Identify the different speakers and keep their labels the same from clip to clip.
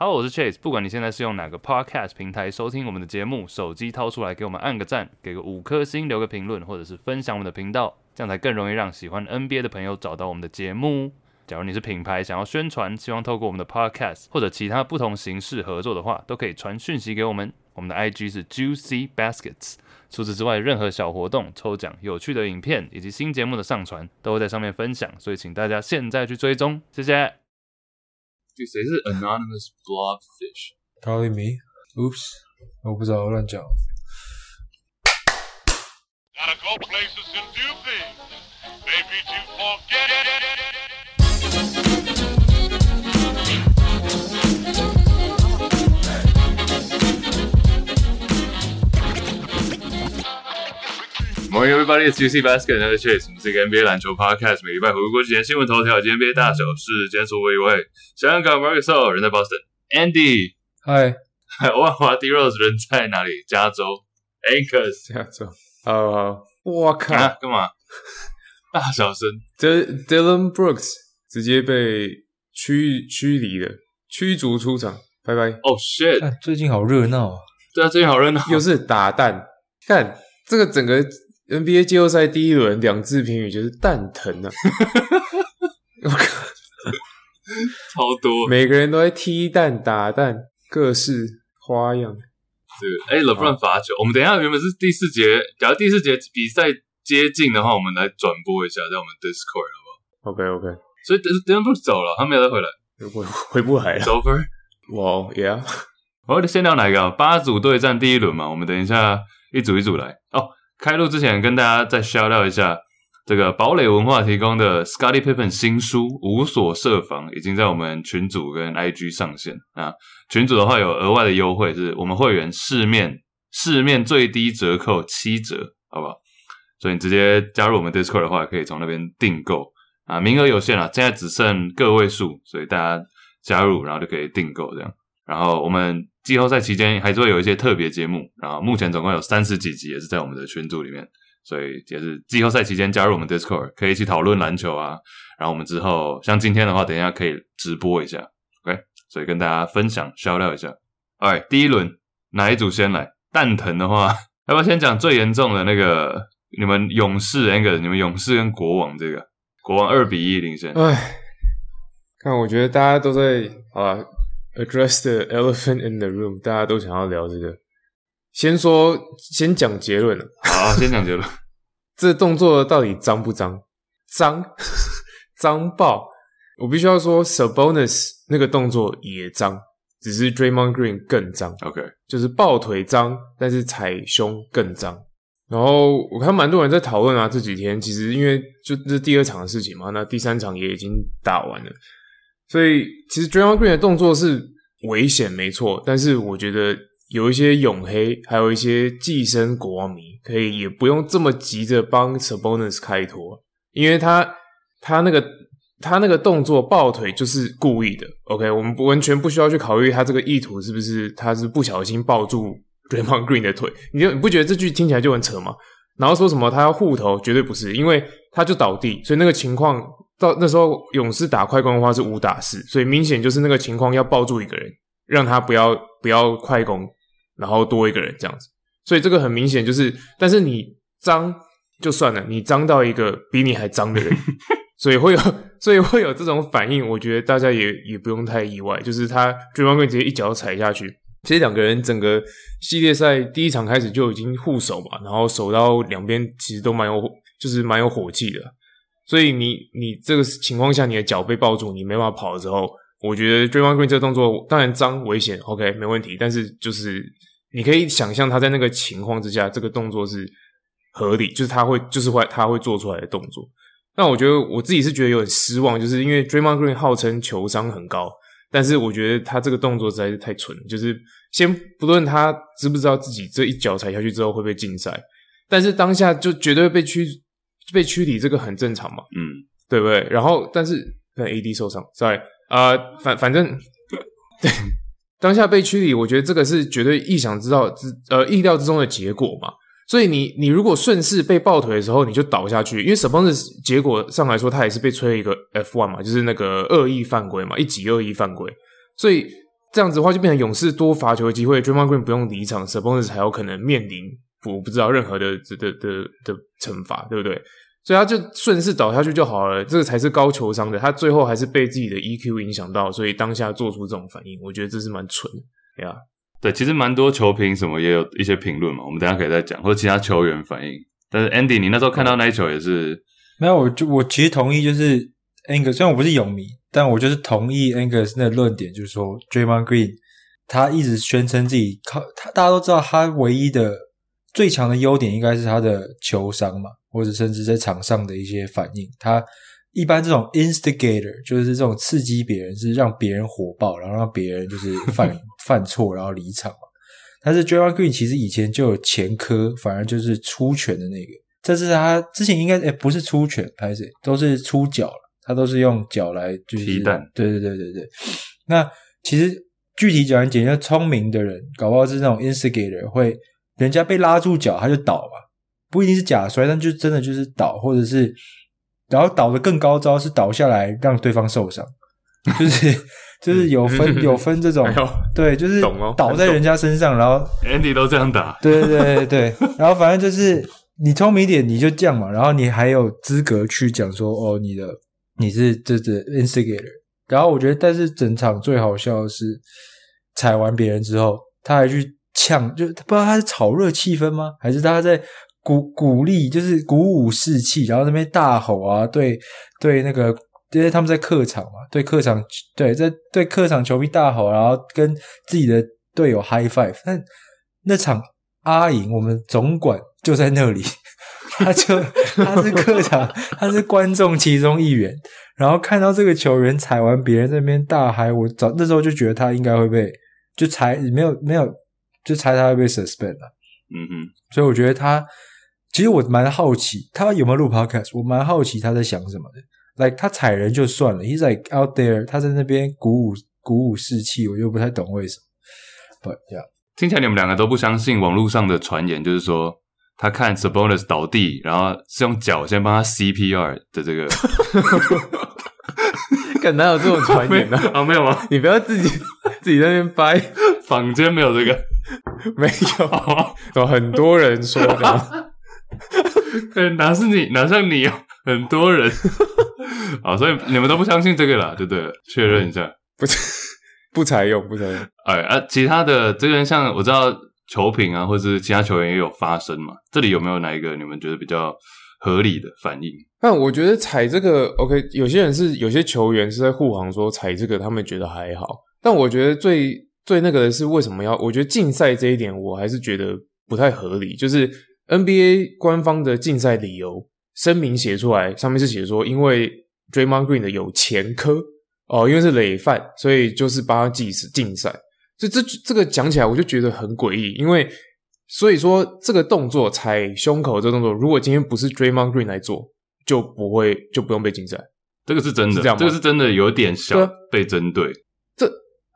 Speaker 1: Hello，我是 Chase。不管你现在是用哪个 Podcast 平台收听我们的节目，手机掏出来给我们按个赞，给个五颗星，留个评论，或者是分享我们的频道，这样才更容易让喜欢 NBA 的朋友找到我们的节目。假如你是品牌想要宣传，希望透过我们的 Podcast 或者其他不同形式合作的话，都可以传讯息给我们。我们的 IG 是 Juicy Baskets。除此之外，任何小活动、抽奖、有趣的影片以及新节目的上传，都会在上面分享，所以请大家现在去追踪，谢谢。
Speaker 2: 谁是 Anonymous Blobfish？Calling
Speaker 3: me？Oops，我不知道，我乱讲。
Speaker 1: Morning everybody, it's Juicy Basket and Chase，我们是一个 NBA 篮球 Podcast，每礼拜回顾过去几天新闻头条，今天 NBA 大小事。今天说我一位香港 Marcus 人在 Boston，Andy，
Speaker 3: 嗨，
Speaker 1: 万华 D Rose 人在哪里？加州，Anchors，
Speaker 3: 加州。好好，我靠，
Speaker 1: 干嘛？大小声。
Speaker 3: 这 Dylan Brooks 直接被驱驱离了，驱逐出场，拜拜。
Speaker 1: Oh shit！
Speaker 3: 最近好热闹啊。
Speaker 1: 对啊，最近好热闹，
Speaker 3: 又是打蛋，看这个整个。NBA 季后赛第一轮两字评语就是蛋疼啊！我靠，
Speaker 1: 超多，
Speaker 3: 每个人都在踢蛋打蛋，各式花样。
Speaker 1: 对，哎，LeBron 罚球，我们等一下原本是第四节，假如第四节比赛接近的话，我们来转播一下，在我们 Discord 好不
Speaker 3: 好？OK OK。
Speaker 1: 所以 Dillon Brooks 走了，他没有再回来，
Speaker 3: 回回不来了。
Speaker 1: It's over。
Speaker 3: 哇，Yeah。
Speaker 1: 我先聊哪一个？八组对战第一轮嘛，我们等一下一组一组来哦。开录之前，跟大家再 shout out 一下，这个堡垒文化提供的 Scotty Pippen 新书《无所设防》已经在我们群组跟 IG 上线啊。群组的话有额外的优惠，是我们会员市面市面最低折扣七折，好不好？所以你直接加入我们 Discord 的话，可以从那边订购啊，名额有限啊，现在只剩个位数，所以大家加入然后就可以订购这样。然后我们。季后赛期间还是会有一些特别节目，然后目前总共有三十几集，也是在我们的群组里面，所以也是季后赛期间加入我们 Discord，可以一起讨论篮球啊。然后我们之后像今天的话，等一下可以直播一下，OK？所以跟大家分享爆料一下。Alright，第一轮哪一组先来？蛋疼的话，要不要先讲最严重的那个？你们勇士那个，你们勇士跟国王这个，国王二比一领先。
Speaker 3: 哎，看我觉得大家都在啊。Address the elephant in the room，大家都想要聊这个。先说，先讲结论了。
Speaker 1: 好，先讲结论。
Speaker 3: 这动作到底脏不脏？脏，脏爆！我必须要说，Sabonis 那个动作也脏，只是 Draymond Green 更脏。
Speaker 1: OK，
Speaker 3: 就是抱腿脏，但是踩胸更脏。然后我看蛮多人在讨论啊，这几天其实因为就这第二场的事情嘛，那第三场也已经打完了。所以其实 Draymond Green 的动作是危险，没错。但是我觉得有一些勇黑，还有一些寄生国王迷，可以也不用这么急着帮 Sabonis 开脱，因为他他那个他那个动作抱腿就是故意的。OK，我们完全不需要去考虑他这个意图是不是他是不小心抱住 Draymond Green 的腿。你就你不觉得这句听起来就很扯吗？然后说什么他要护头，绝对不是，因为他就倒地，所以那个情况。到那时候，勇士打快攻的话是五打四，所以明显就是那个情况要抱住一个人，让他不要不要快攻，然后多一个人这样子。所以这个很明显就是，但是你脏就算了，你脏到一个比你还脏的人，所以会有所以会有这种反应。我觉得大家也也不用太意外，就是他追梦棍直接一脚踩下去。其实两个人整个系列赛第一场开始就已经互守嘛，然后守到两边其实都蛮有就是蛮有火气的。所以你你这个情况下，你的脚被抱住，你没办法跑的时候，我觉得 Draymond Green 这个动作当然脏危险，OK 没问题。但是就是你可以想象他在那个情况之下，这个动作是合理，就是他会就是会他会做出来的动作。那我觉得我自己是觉得有点失望，就是因为 Draymond Green 号称球商很高，但是我觉得他这个动作实在是太蠢。就是先不论他知不知道自己这一脚踩下去之后会被禁赛，但是当下就绝对被驱。被驱离这个很正常嘛，
Speaker 1: 嗯，
Speaker 3: 对不对？然后，但是跟 AD 受伤，sorry，呃，反反正对，当下被驱离，我觉得这个是绝对意想知道之呃意料之中的结果嘛。所以你你如果顺势被抱腿的时候，你就倒下去，因为 Sabonis 结果上来说，他也是被吹了一个 F one 嘛，就是那个恶意犯规嘛，一级恶意犯规。所以这样子的话就变成勇士多罚球的机会，Draymond Green 不用离场，Sabonis 才有可能面临我不知道任何的的的的的惩罚，对不对？所以他就顺势倒下去就好了，这个才是高球商的。他最后还是被自己的 EQ 影响到，所以当下做出这种反应，我觉得这是蛮蠢的，对啊。
Speaker 1: 对，其实蛮多球评什么也有一些评论嘛，我们等一下可以再讲，或者其他球员反应。但是 Andy，你那时候看到那一球也是、嗯、
Speaker 4: 没有？我就我其实同意，就是 Angus，虽然我不是泳迷，但我就是同意 Angus 那个论点，就是说 Draymond Green 他一直宣称自己靠他，大家都知道他唯一的最强的优点应该是他的球商嘛，或者甚至在场上的一些反应。他一般这种 instigator 就是这种刺激别人，是让别人火爆，然后让别人就是犯 犯错，然后离场嘛。但是 Draymond Green 其实以前就有前科，反而就是出拳的那个。这是他之前应该诶不是出拳，拍谁都是出脚了，他都是用脚来就是。对对对对对。那其实具体讲一点，要聪明的人，搞不好是那种 instigator，会人家被拉住脚他就倒嘛，不一定是假摔，但就真的就是倒，或者是然后倒的更高招是倒下来让对方受伤，就是。就是有分 有分这种，哎、对，就是倒在人家身上，然后
Speaker 1: Andy 都这样打，
Speaker 4: 对对对对，然后反正就是你聪明一点，你就这样嘛，然后你还有资格去讲说哦，你的你是这这 instigator，然后我觉得，但是整场最好笑的是踩完别人之后，他还去呛，就不知道他是炒热气氛吗，还是他在鼓鼓励，就是鼓舞士气，然后那边大吼啊，对对那个。因为他们在客场嘛，对客场对在对客场球迷大吼，然后跟自己的队友 high five。但那场阿银，我们总管就在那里，他就他是客场，他是观众其中一员。然后看到这个球员踩完别人那边大嗨，我早那时候就觉得他应该会被就踩，没有没有就猜他会被 suspend 了。
Speaker 1: 嗯哼，
Speaker 4: 所以我觉得他其实我蛮好奇他有没有录 podcast，我蛮好奇他在想什么的。like 他踩人就算了，he's like out there，他在那边鼓舞鼓舞士气，我就不太懂为什么。But yeah，
Speaker 1: 听起来你们两个都不相信网络上的传言，就是说他看 Sabonis 倒地，然后是用脚先帮他 CPR 的这个。
Speaker 3: 可哪有这种传言呢？
Speaker 1: 啊，没有吗？
Speaker 3: 你不要自己自己在那边掰，
Speaker 1: 坊间没有这个，
Speaker 3: 没有，有很多人说的。
Speaker 1: 哪是你？哪像你哦？很多人。好，所以你们都不相信这个啦，对不对？确认一下，
Speaker 3: 不不采用，不采用。
Speaker 1: 哎啊，其他的这个人，像我知道球评啊，或者是其他球员也有发声嘛。这里有没有哪一个你们觉得比较合理的反应？
Speaker 3: 但我觉得踩这个 OK，有些人是有些球员是在护航说踩这个，他们觉得还好。但我觉得最最那个的是为什么要？我觉得禁赛这一点，我还是觉得不太合理。就是 NBA 官方的禁赛理由声明写出来，上面是写说因为。Draymond Green 的有前科哦，因为是累犯，所以就是帮他记死禁赛。所以这这个讲起来我就觉得很诡异，因为所以说这个动作踩胸口这个动作，如果今天不是 Draymond Green 来做，就不会就不用被禁赛。
Speaker 1: 这个是真的，是这样吗？这个是真的有点小被针对。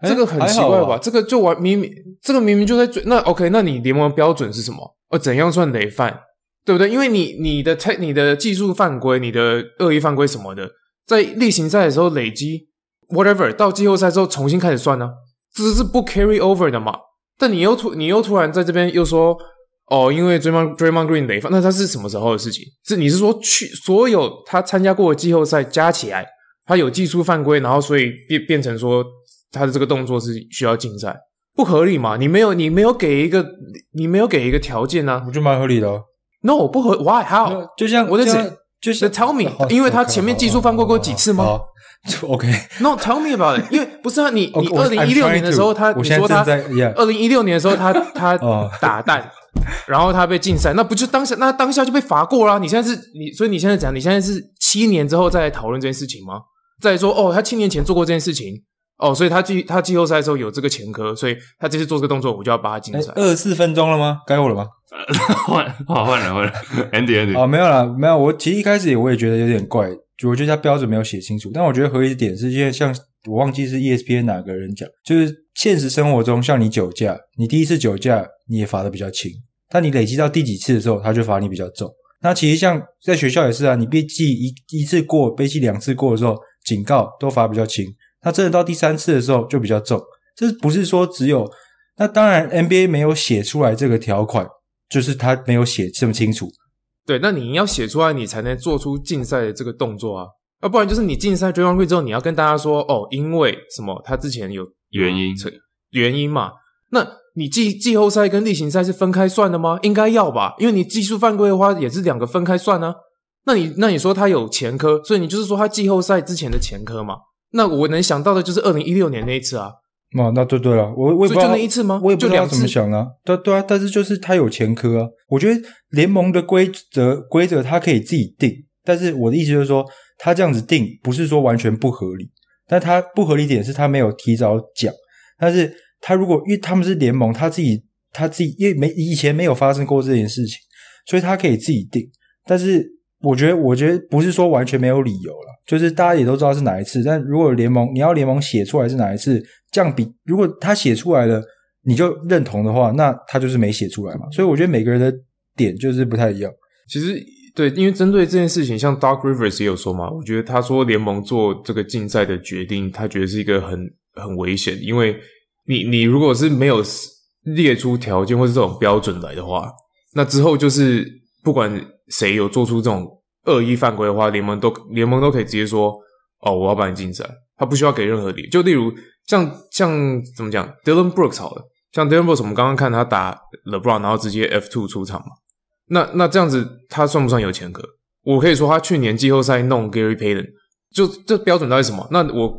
Speaker 3: 这这个很奇怪吧？这个就完明明这个明明就在追那 OK，那你联盟标准是什么？呃，怎样算累犯？对不对？因为你你的你的技术犯规，你的恶意犯规什么的。在例行赛的时候累积 whatever，到季后赛之后重新开始算呢？这是不 carry over 的嘛？但你又突你又突然在这边又说哦，因为 Draymond Draymond Green 累犯，那他是什么时候的事情？是你是说去所有他参加过的季后赛加起来，他有技术犯规，然后所以变变成说他的这个动作是需要禁赛，不合理嘛？你没有你没有给一个你没有给一个条件呢、啊？
Speaker 4: 我觉得蛮合理的、哦。
Speaker 3: No 不合，Why how？
Speaker 4: 就像
Speaker 3: 我的
Speaker 4: 指。
Speaker 3: 就是 tell me，因为他前面技术犯规过几次吗
Speaker 4: ？OK，No，tell
Speaker 3: me about it。因为不是啊，你 你二零一六年的时候，他你说他二零一六年的时候，他他 打蛋，然后他被禁赛，那不就当下那当下就被罚过了？你现在是你，所以你现在讲，你现在是七年之后再来讨论这件事情吗？再说哦，他七年前做过这件事情哦，所以他季他季后赛的时候有这个前科，所以他这次做这个动作，我就要把他禁赛。
Speaker 4: 二十四分钟了吗？该我了吗？
Speaker 1: 换，好换了换了，Andy Andy
Speaker 4: 哦，没有啦，没有。我其实一开始我也觉得有点怪，我觉得他标准没有写清楚。但我觉得合理的点是因为像我忘记是 ESPN 哪个人讲，就是现实生活中，像你酒驾，你第一次酒驾你也罚的比较轻，但你累积到第几次的时候，他就罚你比较重。那其实像在学校也是啊，你被记一一次过，被记两次过的时候，警告都罚比较轻。那真的到第三次的时候就比较重。这不是说只有。那当然，NBA 没有写出来这个条款，就是他没有写这么清楚。
Speaker 3: 对，那你要写出来，你才能做出竞赛的这个动作啊。要不然就是你竞赛 Draymond Green 之后，你要跟大家说哦，因为什么？他之前有
Speaker 1: 原因，
Speaker 3: 原因嘛？那你季季后赛跟例行赛是分开算的吗？应该要吧，因为你技术犯规的话也是两个分开算呢、啊。那你那你说他有前科，所以你就是说他季后赛之前的前科嘛？那我能想到的就是二零一六年那一次啊。
Speaker 4: 哦，那对对了，我我也不知道
Speaker 3: 就那一次吗？
Speaker 4: 我也不知道怎么想啊。对对啊，但是就是他有前科啊。我觉得联盟的规则规则他可以自己定，但是我的意思就是说，他这样子定不是说完全不合理，但他不合理点是他没有提早讲。但是他如果因为他们是联盟，他自己他自己因为没以前没有发生过这件事情，所以他可以自己定。但是我觉得我觉得不是说完全没有理由了，就是大家也都知道是哪一次。但如果联盟你要联盟写出来是哪一次？这样比，如果他写出来了，你就认同的话，那他就是没写出来嘛。所以我觉得每个人的点就是不太一样。
Speaker 3: 其实对，因为针对这件事情，像 Dark Rivers 也有说嘛，我觉得他说联盟做这个竞赛的决定，他觉得是一个很很危险，因为你你如果是没有列出条件或是这种标准来的话，那之后就是不管谁有做出这种恶意犯规的话，联盟都联盟都可以直接说，哦，我要把你禁赛，他不需要给任何理由。就例如。像像怎么讲，Dylan Brooks 好了，像 Dylan Brooks，我们刚刚看他打 LeBron，然后直接 F two 出场嘛。那那这样子，他算不算有前科？我可以说他去年季后赛弄 Gary Payton，就这标准到底什么？那我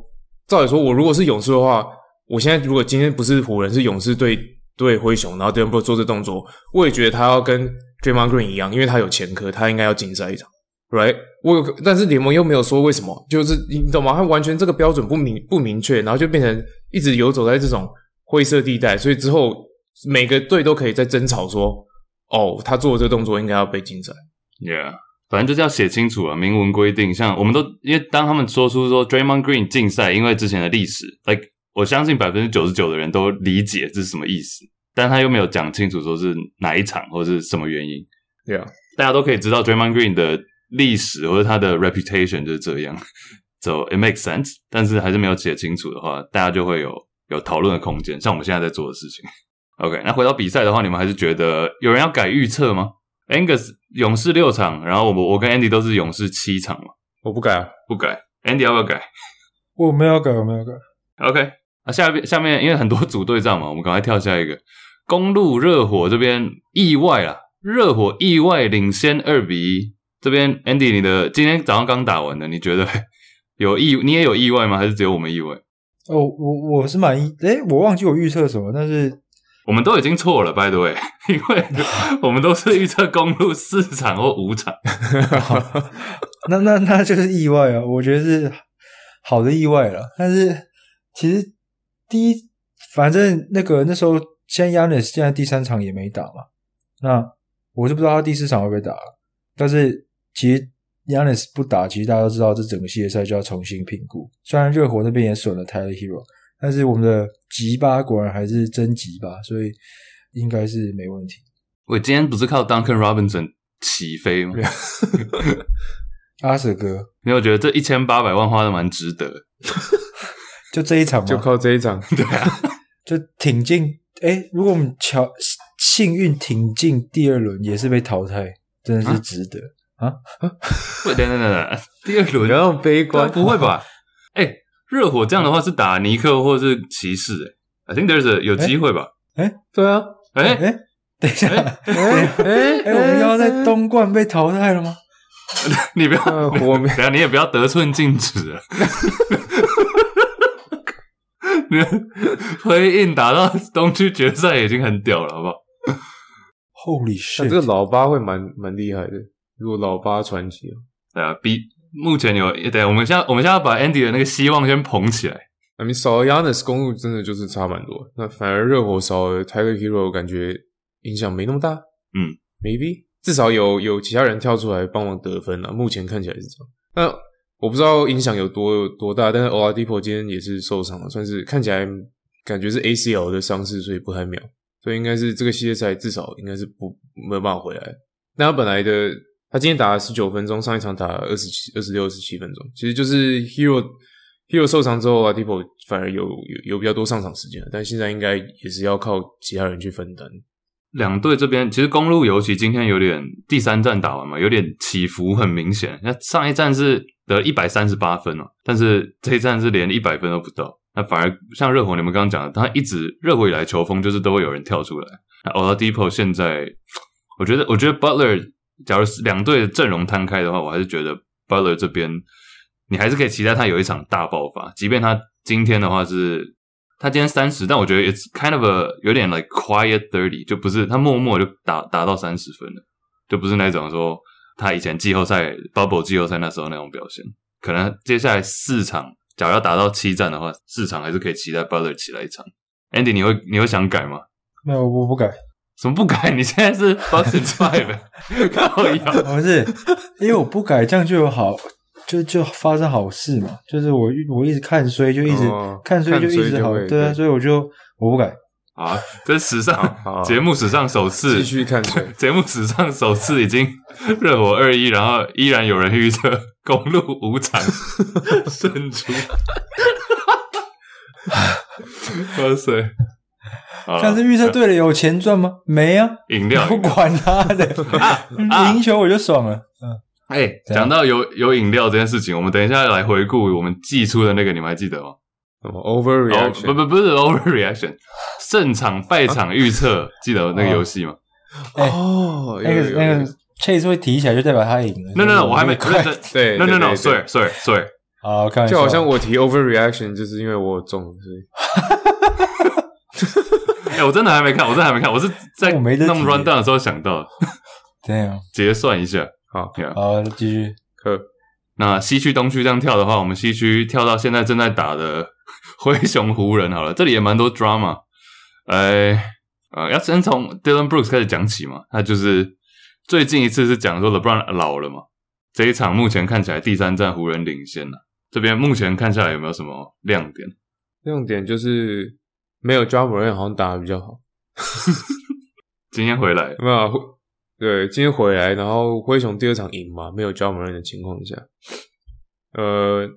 Speaker 3: 照理说，我如果是勇士的话，我现在如果今天不是湖人，是勇士对对灰熊，然后 Dylan Brooks 做这动作，我也觉得他要跟 Draymond Green 一样，因为他有前科，他应该要禁赛一场。Right，我有，但是联盟又没有说为什么，就是你懂吗？他完全这个标准不明不明确，然后就变成一直游走在这种灰色地带，所以之后每个队都可以在争吵说，哦，他做的这个动作应该要被禁赛。
Speaker 1: Yeah，反正就是要写清楚了，明文规定。像我们都因为当他们说出说 Draymond Green 禁赛，因为之前的历史，like 我相信百分之九十九的人都理解这是什么意思，但他又没有讲清楚说是哪一场或是什么原因。
Speaker 3: Yeah，
Speaker 1: 大家都可以知道 Draymond Green 的。历史或者他的 reputation 就是这样，so it makes sense。但是还是没有写清楚的话，大家就会有有讨论的空间。像我们现在在做的事情。OK，那回到比赛的话，你们还是觉得有人要改预测吗？Angus 勇士六场，然后我我跟 Andy 都是勇士七场嘛。
Speaker 3: 我不改啊，
Speaker 1: 不改。Andy 要不要改？
Speaker 4: 我没有改，我没有改。
Speaker 1: OK，那下边下面因为很多组对战嘛，我们赶快跳下一个。公路热火这边意外啊，热火意外领先二比一。这边 Andy，你的今天早上刚打完的，你觉得有意？你也有意外吗？还是只有我们意外？
Speaker 4: 哦，我我是满意。诶，我忘记我预测什么，但是
Speaker 1: 我们都已经错了，by the way，因为我们都是预测公路四场或五场。
Speaker 4: 那那那就是意外啊！我觉得是好的意外了。但是其实第一，反正那个那时候，现在 Giannis 现在第三场也没打嘛。那我是不知道他第四场会不会打了，但是。其实 Giannis 不打，其实大家都知道，这整个系列赛就要重新评估。虽然热火那边也损了 Tyler Herro，但是我们的吉巴果然还是真吉巴，所以应该是没问题。
Speaker 1: 我今天不是靠 Duncan Robinson 起飞吗？
Speaker 4: 阿 Sir 哥，
Speaker 1: 你有觉得这一千八百万花的蛮值得？
Speaker 4: 就这一场吗？
Speaker 3: 就靠这一场，
Speaker 1: 对啊，
Speaker 4: 就挺进。诶，如果我们巧幸运挺进第二轮，也是被淘汰，真的是值得。啊啊啊！
Speaker 1: 等等等等，第二轮
Speaker 3: 不要悲观，
Speaker 1: 不会吧？哎、欸，热火这样的话是打尼克或是骑士、欸，哎，I think there's a, 有机会吧？
Speaker 4: 哎、欸，对啊，
Speaker 1: 哎哎、
Speaker 4: 欸，等一下，哎哎哎，我们要在东冠被淘汰了吗？
Speaker 1: 你不要，我等下你也不要得寸进尺啊！你 play in 打到东区决赛已经很屌了，好不好
Speaker 4: ？Holy shit！
Speaker 3: 这个老八会蛮蛮厉害的。如果老八传奇哦，
Speaker 1: 对啊，比目前有对，我们现在我们现在要把 Andy 的那个希望先捧起来。
Speaker 3: I mean, 少了 Giannis 公路真的就是差蛮多，那反而热火少了 Tyler Herro，感觉影响没那么大。
Speaker 1: 嗯
Speaker 3: ，maybe 至少有有其他人跳出来帮忙得分了。目前看起来是这样。那我不知道影响有多有多大，但是 Oladipo 今天也是受伤了，算是看起来感觉是 ACL 的伤势，所以不太妙。所以应该是这个系列赛至少应该是不没有办法回来。那他本来的。他今天打了十九分钟，上一场打了二十七、二十六、二十七分钟，其实就是 Hero Hero 受伤之后，Oladipo 反而有有有比较多上场时间，但现在应该也是要靠其他人去分担。
Speaker 1: 两队这边其实公路尤其今天有点第三站打完嘛，有点起伏很明显。那上一站是得一百三十八分哦，但是这一站是连一百分都不到。那反而像热火，你们刚刚讲的，他一直热火以来球风就是都会有人跳出来。那 Oladipo 现在，我觉得我觉得 Butler，假如两队的阵容摊开的话，我还是觉得 Butler 这边你还是可以期待他有一场大爆发，即便他今天的话是。他今天三十，但我觉得 it's kind of a 有点 like quiet thirty，就不是他默默就打打到三十分了，就不是那种说他以前季后赛 bubble 季后赛那时候那种表现。可能接下来四场，假如要打到七战的话，四场还是可以期待 Butler 起来一场。Andy，你会你会想改吗？
Speaker 4: 没有，我不改。
Speaker 1: 什么不改？你现在是 in five，靠腰。
Speaker 4: 不是，因为我不改，这样就有好。就就发生好事嘛，就是我我一直看衰，就一直、哦、看衰，就一直好，对啊，所以我就我不改。
Speaker 1: 啊，这是史上 节目史上首次
Speaker 3: 继续看衰，
Speaker 1: 节目史上首次已经热火二一，然后依然有人预测公路五场胜出，哇塞！
Speaker 4: 但是预测对了，有钱赚吗？没啊，
Speaker 1: 饮料
Speaker 4: 不管他的，赢球我就爽了，嗯。
Speaker 1: 哎，讲、欸、到有有饮料这件事情，我们等一下来回顾我们寄出的那个，你们还记得吗？
Speaker 3: 什么 overreaction？
Speaker 1: 不不不是 overreaction，胜场败场预测，记得那个游戏吗？
Speaker 4: 哦，那个那个 Chase 会提起来，就代表他赢了。
Speaker 1: No no no，我还没认真。对，No no no，sorry sorry sorry。
Speaker 4: 好，看
Speaker 3: 就好像我提 overreaction，就是因为我中，所以。
Speaker 1: 哎，我真的还没看，我真的还没看，我是在弄 rundown 的时候想到。
Speaker 4: 对啊，
Speaker 1: 结算一下。
Speaker 3: 好，
Speaker 4: 好，继续。
Speaker 1: 呵，那西区、东区这样跳的话，我们西区跳到现在正在打的 灰熊、湖人好了，这里也蛮多 drama。哎，呃，要先从 Dillon Brooks 开始讲起嘛。他就是最近一次是讲说 LeBron 老了嘛。这一场目前看起来第三战湖人领先了。这边目前看下来有没有什么亮点？
Speaker 3: 亮点就是没有 Ja Morant 好像打得比较好。
Speaker 1: 今天回来
Speaker 3: 有没有？对，今天回来，然后灰熊第二场赢嘛，没有 Ja Morant 的情况下，呃，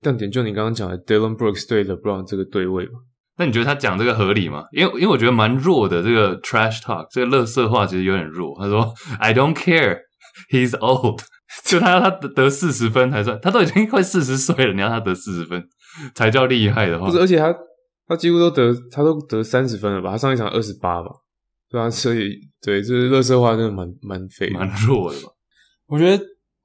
Speaker 3: 亮点就你刚刚讲的 Dillon Brooks 对 LeBron 这个对位嘛，
Speaker 1: 那你觉得他讲这个合理吗？因为因为我觉得蛮弱的，这个 trash talk 这个乐色话其实有点弱。他说 I don't care, he's old，就他要他得四十分才算，他都已经快四十岁了，你要他得四十分才叫厉害的话，
Speaker 3: 不是？而且他他几乎都得他都得三十分了吧？他上一场二十八吧。对啊，所以对，就是垃圾话，真的蛮蛮废、
Speaker 1: 蛮弱的吧？
Speaker 4: 我觉得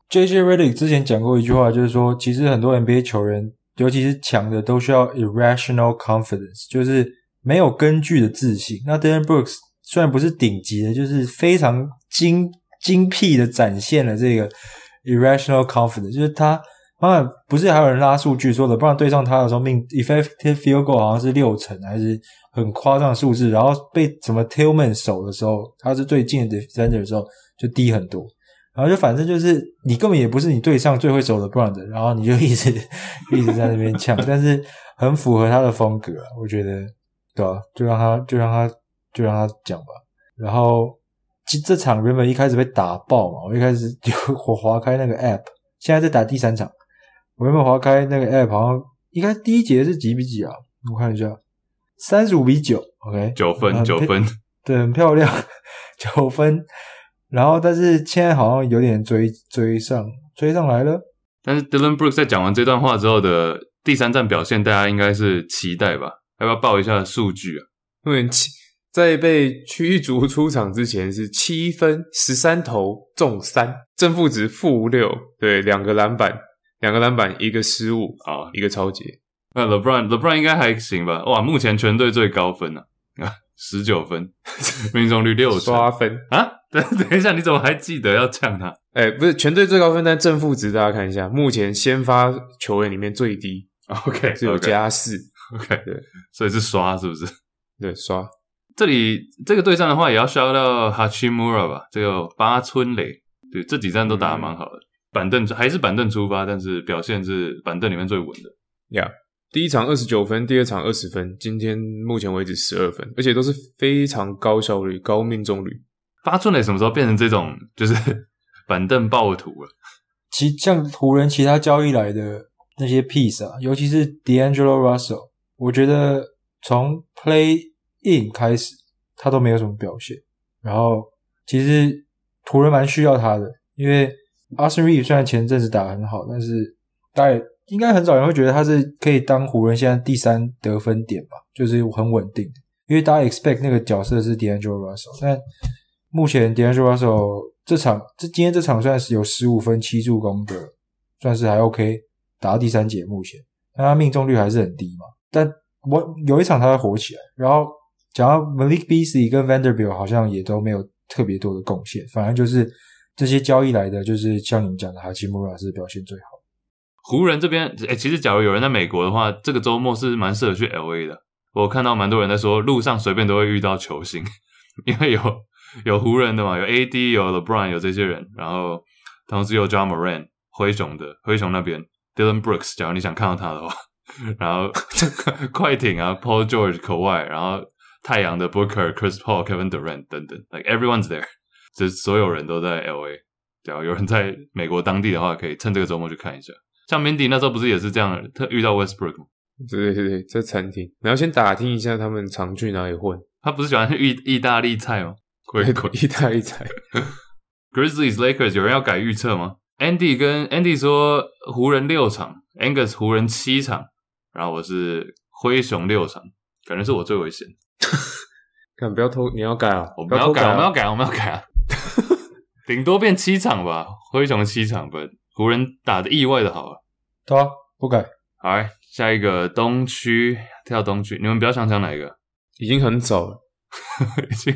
Speaker 4: JJ Redick 之前讲过一句话，就是说，其实很多 NBA 球员，尤其是强的，都需要 irrational confidence，就是没有根据的自信。那 Dillon Brooks 虽然不是顶级的，就是非常精精辟的展现了这个 irrational confidence，就是他。当然不是，还有人拉数据说的，不然对上他的时候命 effective field goal 好像是六成，还是很夸张的数字。然后被什么 Tillman 守的时候，他是最近的 defender 的时候就低很多。然后就反正就是你根本也不是你对上最会守的 LeBron 的，然后你就一直一直在那边呛，但是很符合他的风格，我觉得对吧、啊？就让他就让他就让他讲吧。然后这这场原本一开始被打爆嘛，我一开始就我划开那个 app，现在在打第三场。我有没有划开那个 app？好像应该第一节是几比几啊？我看一下，三十五比九，OK，
Speaker 1: 九分，九分，
Speaker 4: 对，很漂亮，九分。然后，但是现在好像有点追追上，追上来了。
Speaker 1: 但是 Dillon Brooks 在讲完这段话之后的第三站表现，大家应该是期待吧？要不要报一下数据啊？
Speaker 3: 因为七在被驱逐出场之前是七分十三投中三，正负值负六，对，两个篮板。两个篮板，一个失误啊，一个抄截。
Speaker 1: 那 LeBron，LeBron 应该还行吧？哇，目前全队最高分啊，啊，十九分，命中率六成，
Speaker 3: 刷分
Speaker 1: 啊？等等一下，你怎么还记得要呛他？
Speaker 3: 哎、欸，不是全队最高分，但正负值大家看一下，目前先发球员里面最低。
Speaker 1: OK，
Speaker 3: 只有加四。
Speaker 1: OK，对，所以是刷是不是？
Speaker 3: 对，刷。
Speaker 1: 这里这个对战的话，也要 shout 到 Hachimura 吧？这个八村垒，对，这几战都打得蛮好的。嗯板凳还是板凳出发，但是表现是板凳里面最稳的。
Speaker 3: 呀，yeah, 第一场二十九分，第二场二十分，今天目前为止十二分，而且都是非常高效率、高命中率。
Speaker 1: 八村垒什么时候变成这种就是 板凳暴徒了？
Speaker 4: 其像湖人其他交易来的那些 piece 啊，尤其是 D'Angelo Russell，我觉得从 Play In 开始，他都没有什么表现。然后其实湖人蛮需要他的，因为 Austin Reed 虽然前阵子打得很好，但是大概应该很少人会觉得他是可以当湖人现在第三得分点吧，就是很稳定的。因为大家 expect 那个角色是 D'Angelo Russell，但目前 D'Angelo Russell 这场这今天这场算是有十五分七助攻的，算是还 OK，打到第三节目前，但他命中率还是很低嘛。但我有一场他会火起来，然后讲到 Malik Beasley 跟 Vanderbilt 好像也都没有特别多的贡献，反正就是这些交易来的，就是像你们讲的哈奇穆拉是表现最好。
Speaker 1: 湖人这边，诶其实假如有人在美国的话，这个周末是蛮适合去 LA 的。我看到蛮多人在说，路上随便都会遇到球星，因为有有湖人的嘛，有 AD，有 LeBron，有这些人，然后同时有 Ja Morant，灰熊的灰熊那边 Dylan Brooks，假如你想看到他的话，然后 快艇啊 Paul George 口外，然后太阳的 Booker、Chris Paul、Kevin Durant 等等，like everyone's there，就是所有人都在 LA。对啊有人在美国当地的话，可以趁这个周末去看一下。像 Mindy 那时候不是也是这样，特遇到 Westbrook 吗？
Speaker 3: 对对对，在餐厅，你要先打听一下他们常去哪里混。
Speaker 1: 他不是喜欢意意大利菜吗？
Speaker 3: 鬼鬼意大利菜。
Speaker 1: Grizzlies Lakers 有人要改预测吗？Andy 跟 Andy 说湖人六场，Angus 湖人七场，然后我是灰熊六场，感觉是我最危险。
Speaker 3: 看不要偷，你要改啊！
Speaker 1: 我们要改，我们要改，我们要改啊！顶多变七场吧，灰熊七场，不，湖人打得意外的好啊。
Speaker 4: 对啊，不改。
Speaker 1: 好。下一个东区跳东区，你们比较想讲哪一个？
Speaker 3: 已经很早了，已经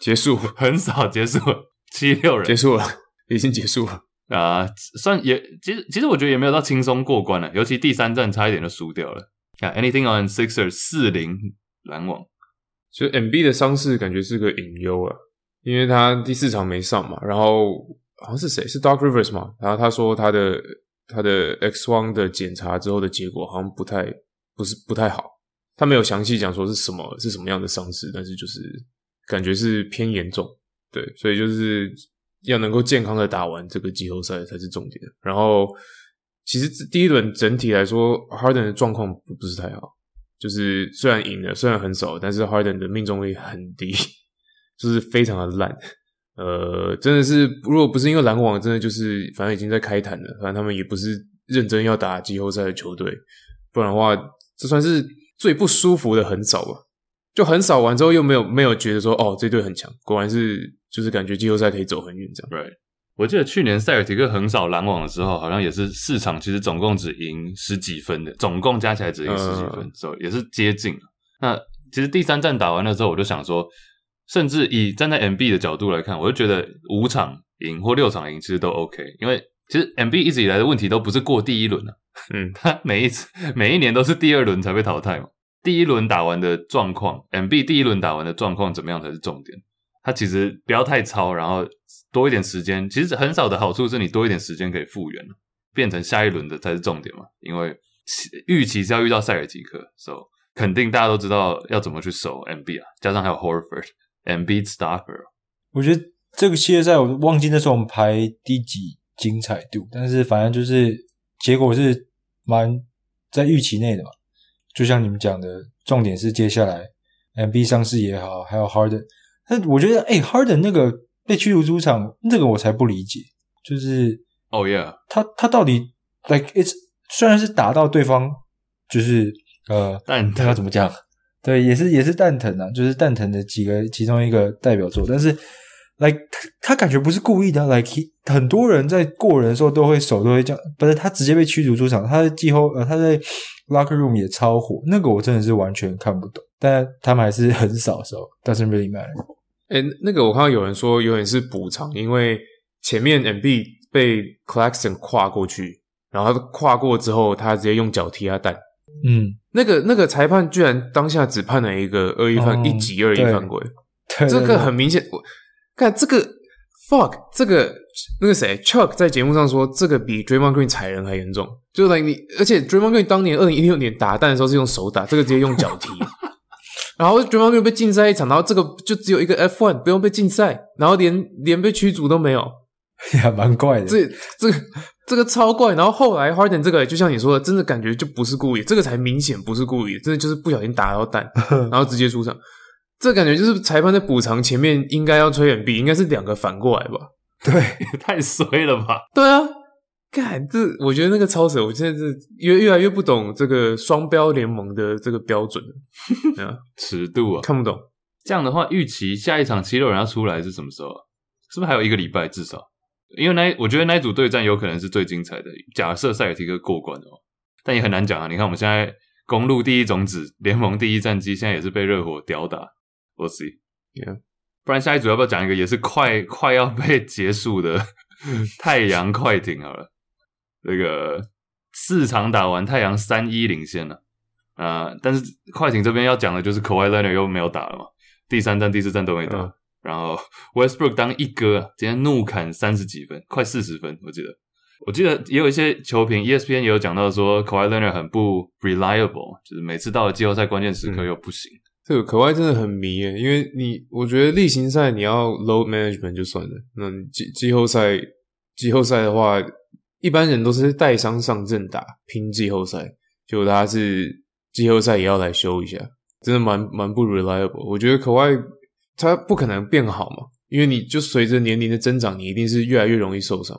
Speaker 3: 结束，
Speaker 1: 很少结束了，七六人
Speaker 3: 结束了，已经结束了
Speaker 1: 啊、呃！算也，其实其实我觉得也没有到轻松过关了，尤其第三战差一点就输掉了。啊，Anything on Sixers 四零篮网，
Speaker 3: 就 MB 的伤势感觉是个隐忧啊，因为他第四场没上嘛，然后好像是谁？是 Doc Rivers 嘛，然后他说他的。他的 X 光的检查之后的结果好像不太不是不太好，他没有详细讲说是什么是什么样的伤势，但是就是感觉是偏严重，对，所以就是要能够健康的打完这个季后赛才是重点。然后其实第一轮整体来说，Harden 的状况不不是太好，就是虽然赢了，虽然很少，但是 Harden 的命中率很低，就是非常的烂。呃，真的是，如果不是因为篮网，真的就是反正已经在开坛了，反正他们也不是认真要打季后赛的球队，不然的话，这算是最不舒服的横扫吧。就横扫完之后，又没有没有觉得说，哦，这队很强，果然是就是感觉季后赛可以走很远这样。
Speaker 1: 对，我记得去年塞尔提克横扫篮网的时候，好像也是四场，其实总共只赢十几分的，总共加起来只赢十几分，所以、嗯、也是接近。那其实第三战打完了之后，我就想说。甚至以站在 MB 的角度来看，我就觉得五场赢或六场赢其实都 OK，因为其实 MB 一直以来的问题都不是过第一轮啊，嗯，他每一次每一年都是第二轮才被淘汰嘛。第一轮打完的状况，MB 第一轮打完的状况怎么样才是重点。他其实不要太超，然后多一点时间，其实很少的好处是你多一点时间可以复原，变成下一轮的才是重点嘛。因为预期是要遇到塞尔吉克，所以肯定大家都知道要怎么去守 MB 啊，加上还有 Horford。Embiid stopper，
Speaker 4: 我觉得这个系列赛我忘记那时候我们排第几精彩度，但是反正就是结果是蛮在预期内的嘛。就像你们讲的，重点是接下来 Embiid 伤势也好，还有 Harden，但我觉得哎、欸、Harden 那个被驱逐出场，那个我才不理解，就是
Speaker 1: 哦、oh, yeah，
Speaker 4: 他他到底 like it's 虽然是打到对方，就是呃，
Speaker 1: 但
Speaker 4: 他要怎么讲？对，也是也是蛋疼啊，就是蛋疼的几个其中一个代表作，但是，like 他他感觉不是故意的，like 很多人在过人的时候都会手都会这样，不是他直接被驱逐出场，他在季后呃他在 locker room 也超火，那个我真的是完全看不懂，但他们还是很少的时候，doesn't really matter。
Speaker 3: 哎，那个我看到有人说有点是补偿，因为前面 mb 被 Claxton 跨过去，然后他跨过之后，他直接用脚踢他蛋。
Speaker 4: 嗯，
Speaker 3: 那个那个裁判居然当下只判了一个恶意犯，哦、一级恶意犯规，这个很明显。我看这个 fuck，这个那个谁 Chuck 在节目上说，这个比 Draymond Green 踩人还严重。就是你，而且 Draymond Green 当年二零一六年打蛋的时候是用手打，这个直接用脚踢。然后 Draymond Green 被禁赛一场，然后这个就只有一个 F one，不用被禁赛，然后连连被驱逐都没有。
Speaker 4: 也蛮怪的。
Speaker 3: 这这个这个超怪。然后后来 Harden 这个，就像你说的，真的感觉就不是故意，这个才明显不是故意，真的就是不小心打到蛋，然后直接出场。这感觉就是裁判在补偿前面应该要吹 MB，应该是两个反过来吧？
Speaker 4: 对，
Speaker 1: 太衰了吧？
Speaker 3: 对啊，看这，我觉得那个超扯。我现在是越越来越不懂这个双标联盟的这个标准 啊，
Speaker 1: 尺度啊，
Speaker 3: 看不懂。
Speaker 1: 这样的话，预期下一场七六人要出来是什么时候啊？是不是还有一个礼拜至少？因为那我觉得那一组对战有可能是最精彩的。假设塞尔提克过关的话，但也很难讲啊。你看我们现在公路第一种子，联盟第一战绩，现在也是被热火吊打。We'll see.
Speaker 3: Yeah.
Speaker 1: 不然下一组要不要讲一个也是快 快要被结束的 太阳快艇好了？这个四场打完，太阳三一领先了啊、呃！但是快艇这边要讲的就是 Kawhi Leonard 又没有打了嘛，第三战、第四战都没打。嗯、然后 Westbrook 当一哥，今天怒砍三十几分，快四十分，我记得。我记得也有一些球评，ESPN 也有讲到说 Kawhi Leonard 很不 reliable，就是每次到了季后赛关键时刻又不行。嗯
Speaker 3: 这个可外真的很迷耶，因为你我觉得例行赛你要 load management 就算了，那季季后赛季后赛的话，一般人都是带伤上阵打拼季后赛，结果他是季后赛也要来修一下，真的蛮蛮不 reliable。我觉得可外他不可能变好嘛，因为你就随着年龄的增长，你一定是越来越容易受伤。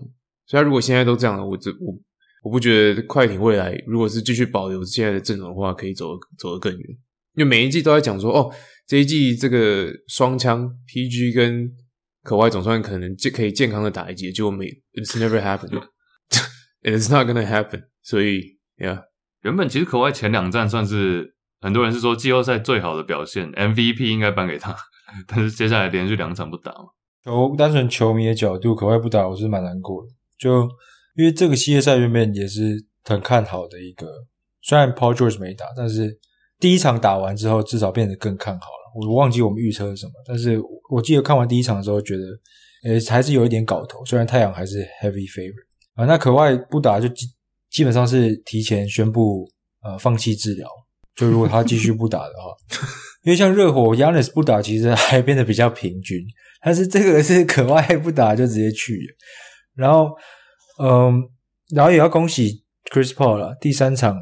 Speaker 3: 所以他如果现在都这样了，我这我我不觉得快艇未来如果是继续保留现在的阵容的话，可以走走得更远。因为每一季都在讲说，哦，这一季这个双枪 PG 跟可外总算可能就可以健康的打一季，结果没，It's never happened，It's not gonna happen。所以，Yeah，
Speaker 1: 原本其实可外前两站算是很多人是说季后赛最好的表现，MVP 应该颁给他，但是接下来连续两场不打嘛。
Speaker 4: 从单纯球迷的角度，可外不打，我是蛮难过的。就因为这个系列赛原本也是很看好的一个，虽然 Paul George 没打，但是。第一场打完之后，至少变得更看好了。我忘记我们预测是什么，但是我记得看完第一场的时候，觉得，诶，还是有一点搞头。虽然太阳还是 heavy favorite 啊，那可外不打就基基本上是提前宣布呃放弃治疗。就如果他继续不打的话，因为像热火 Giannis 不打，其实还变得比较平均。但是这个是可外不打就直接去了，然后嗯，然后也要恭喜 Chris Paul 了，第三场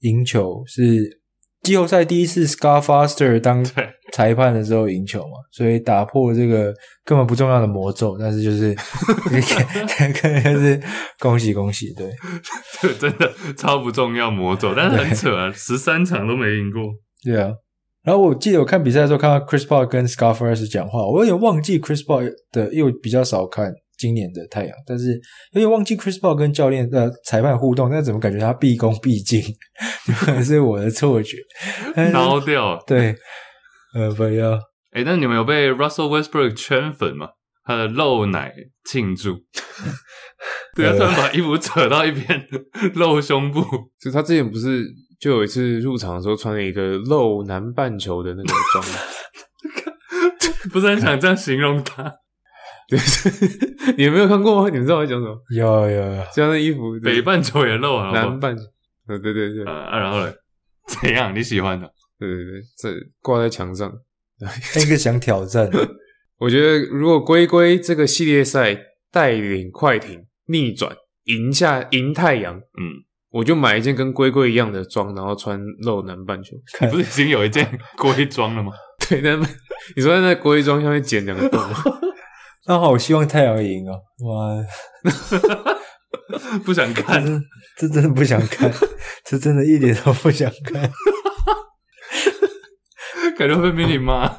Speaker 4: 赢球是。季后赛第一次，Scott Foster 当裁判的时候赢球嘛，所以打破了这个根本不重要的魔咒。但是就是，可能就是恭喜恭喜，对，
Speaker 1: 这真的超不重要魔咒，但是很扯啊，十三场都没赢过。
Speaker 4: 对啊，然后我记得我看比赛的时候看到 Chris Paul 跟 Scott Foster 讲话，我有点忘记 Chris Paul 的，因为比较少看。今年的太阳，但是有点忘记 Chris Paul 跟教练呃裁判互动，但怎么感觉他毕恭毕敬？可能是我的错觉，
Speaker 1: 捞掉。
Speaker 4: 对，呃，不要。
Speaker 1: 哎，那你们有被 Russell Westbrook 圈粉吗？他的露奶庆祝，对啊，突然把衣服扯到一边，露胸部。
Speaker 3: 就他之前不是就有一次入场的时候穿了一个露南半球的那个装？
Speaker 1: 不是很想这样形容他。
Speaker 3: 对，你有没有看过吗？你们知道我在讲什么？
Speaker 4: 有有有，
Speaker 3: 像那衣服，
Speaker 1: 北半球也露啊，
Speaker 3: 南半球。呃，对对对，
Speaker 1: 啊，然后呢？怎样？你喜欢的？
Speaker 3: 对对对，这挂在墙上，
Speaker 4: 那个想挑战。
Speaker 3: 我觉得如果龟龟这个系列赛带领快艇逆转赢下赢太阳，嗯，我就买一件跟龟龟一样的装，然后穿露南半球。
Speaker 1: 你不是已经有一件龟装了吗？
Speaker 3: 对，那你说在那龟装下面剪两个洞吗？
Speaker 4: 那好，我希望太阳赢哦！哇，
Speaker 1: 不想看，
Speaker 4: 这真的不想看，这真的一点都不想看，
Speaker 1: 感觉会被你
Speaker 4: 骂。